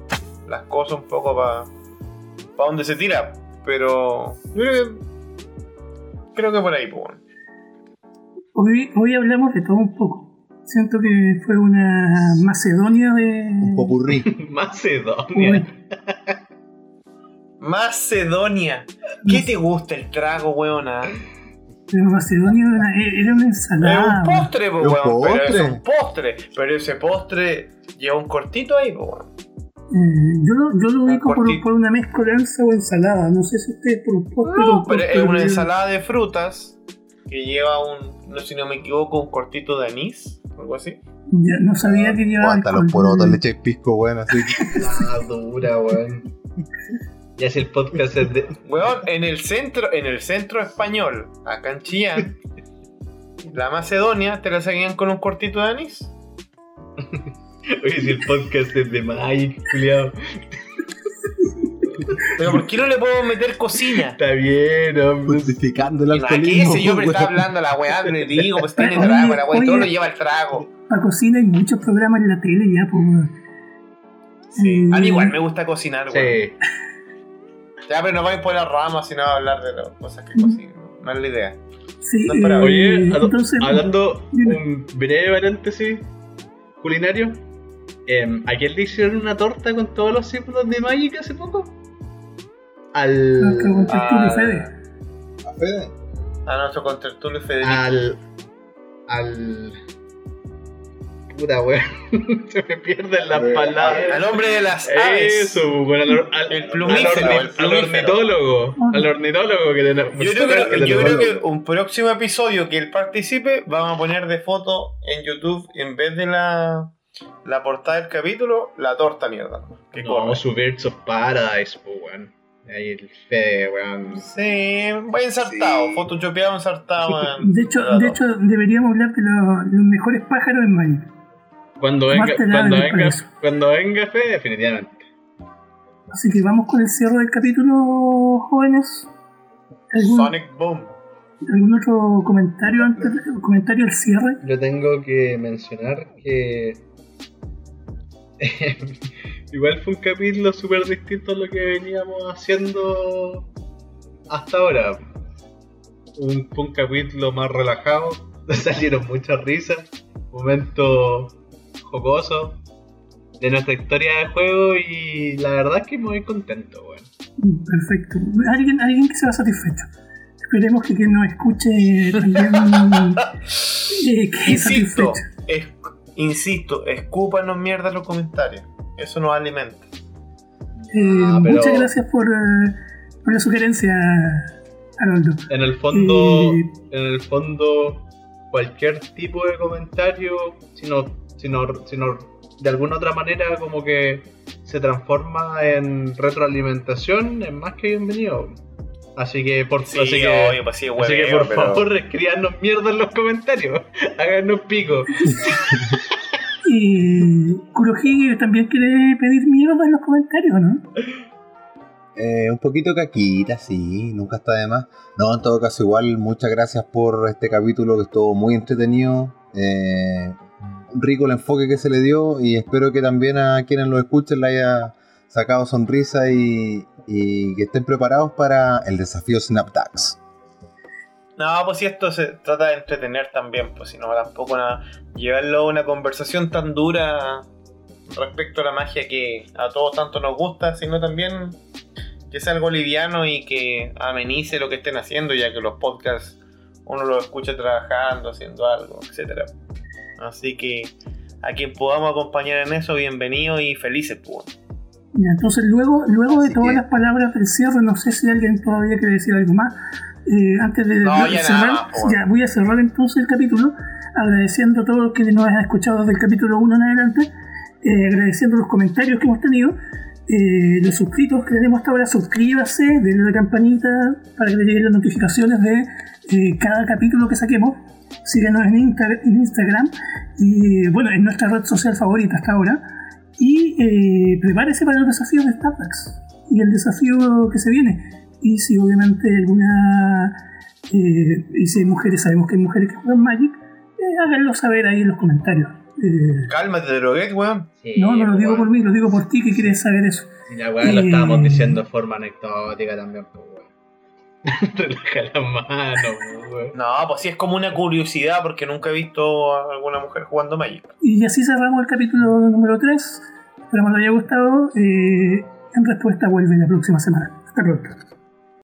A: las cosas un poco para pa dónde se tira. Pero yo creo que creo que por ahí, pues.
B: Hoy, hoy hablamos de todo un poco. Siento que fue una Macedonia de...
C: Un popurrí.
D: Macedonia.
A: Macedonia. ¿Qué te gusta el trago, weona?
B: Pero Macedonia era una, era ensalada.
A: un postre, po,
C: ¿Es un
A: weón. Pero es
C: postre?
A: un postre. Pero ese postre lleva un cortito ahí, po, weón.
B: Eh, yo lo, yo lo ubico por, por una mezcolanza o ensalada. No sé si ustedes por un postre
A: No,
B: o
A: pero
B: por-
A: es una ensalada de frutas que lleva un, no si no me equivoco, un cortito de anís, algo así.
B: No sabía que
C: O
B: llevaba
C: hasta los porotos le echáis pisco, weón, así.
D: Ah, dura, weón. Ya si el podcast es de.
A: Weón, en el centro, en el centro español, acá en Chillán, la Macedonia te la seguían con un cortito de anís.
D: Oye, si el podcast es de Mike, culiao.
A: Pero ¿por qué no le puedo meter cocina?
D: Está bien, hombre.
C: Justificando el
A: ¿A qué
C: alcoholismo.
A: sé yo? Pero está hablando la weá, le digo, pues tiene trago, la weá, y todo lo lleva el trago.
B: Para cocina hay muchos programas en la tele ya, pues.
A: Sí. A mí
B: Eh,
A: igual me gusta cocinar, weón.
D: Sí.
A: Ya, pero no voy a poner ramas, sino a hablar de las cosas que cocino. No es la idea.
B: Sí,
A: No,
B: eh,
D: Oye,
B: entonces,
D: hablando un breve paréntesis culinario. em, ¿A quién le hicieron una torta con todos los símbolos de Magic hace poco? Al.
B: Con Tertulio
A: Ah,
B: Fede.
C: ¿A Fede?
A: A nuestro contertulio Federico.
D: Al. Al. Puta weón. Se me pierden las palabras.
A: Al hombre de las aves.
D: Eso, bueno, al, al-
A: El plumífero,
D: al, orni-
A: el plumífero.
D: al ornitólogo. Al ornitólogo que tenemos.
A: Yo creo, que,
D: que
A: yo
D: tenemos.
A: creo que un próximo episodio que él participe, vamos a poner de foto en YouTube, en vez de la, la portada del capítulo, la torta mierda. Que
D: No,
A: corre.
D: su Birds of Paradise, pues weón. Ahí el Fede, weón.
A: Sí, va ensartado,
C: Sí.
A: photoshopeado ensartado. en-
B: De hecho, de hecho, deberíamos hablar de lo- los mejores pájaros en Magic.
D: Cuando venga, cuando venga, cuando venga fe, definitivamente.
B: Así que vamos con el cierre del capítulo, jóvenes. ¿Algún,
A: Sonic Boom.
B: algún otro comentario antes comentario al cierre?
D: Yo tengo que mencionar que igual fue un capítulo súper distinto a lo que veníamos haciendo hasta ahora. Un, fue un capítulo más relajado, salieron muchas risas, momentos jocosos de nuestra historia de juego y la verdad es que muy contento.
B: Mm, Perfecto. Alguien, alguien que se va satisfecho. Esperemos que quien nos escuche también eh, quede
A: Insisto,
B: satisfecho.
A: es- insisto, escúpanos mierda en los comentarios. Eso nos alimenta.
B: Eh,
D: Ah, pero-
B: Muchas gracias por, eh, por la sugerencia, Haroldo.
D: En el fondo,
B: Eh,
D: en el fondo, cualquier tipo de comentario, si no, si no- si no- de alguna otra manera como que se transforma en retroalimentación, es más que bienvenido. Así que por,
A: Sí,
D: así que,
A: obvio, pues sí,
D: así que por
A: pero-
D: favor escríbanos mierda en los comentarios, háganos pico.
B: Y Kurohige también quiere pedir mierda en los comentarios, ¿no?
C: Eh, un poquito caquita, sí, nunca está de más. No, en todo caso, igual, muchas gracias por este capítulo que estuvo muy entretenido. Eh, rico el enfoque que se le dio y espero que también a quienes lo escuchen le haya sacado sonrisa y, y que estén preparados para el desafío Snapdax.
A: No, pues si esto se trata de entretener también, pues si no, tampoco nada. Llevarlo a una conversación tan dura respecto a la magia que a todos tanto nos gusta, sino también que sea algo liviano y que amenice lo que estén haciendo, ya que los podcasts uno los escucha trabajando, haciendo algo, etcétera. Así que a quien podamos acompañar en eso, bienvenido y felices, pues.
B: Entonces luego, luego de todas
C: que-
B: las palabras del cierre, no sé si alguien todavía quiere decir algo más. Eh, antes de,
A: No,
B: de
A: ya
B: cerrar,
A: nada por
B: ya voy a cerrar entonces el capítulo, agradeciendo a todos los que nos han escuchado desde el capítulo 1 en adelante, eh, agradeciendo los comentarios que hemos tenido, eh, los suscritos que tenemos hasta ahora, suscríbase, denle la campanita para que le lleguen las notificaciones de cada capítulo que saquemos. Síganos en, Insta- en Instagram y bueno, en nuestra red social favorita hasta ahora. Y eh, prepárese para los desafíos de Starbucks y el desafío que se viene. Y si obviamente alguna. eh, y si hay mujeres, sabemos que hay mujeres que juegan Magic, eh, háganlo saber ahí en los comentarios. Eh,
A: Cálmate, droguet, weón.
D: Sí,
B: no, no lo digo
D: weón.
B: por mí, lo digo por ti que quieres saber eso.
D: Y la weá lo
B: Eh,
D: estábamos diciendo de forma anecdótica también, pues weón. Relaja las manos, weón.
A: No, pues sí es como una curiosidad porque nunca he visto a alguna mujer jugando Magic.
B: Y así cerramos el capítulo número 3. Esperamos les haya gustado. Eh, en respuesta vuelve la próxima semana. Hasta pronto.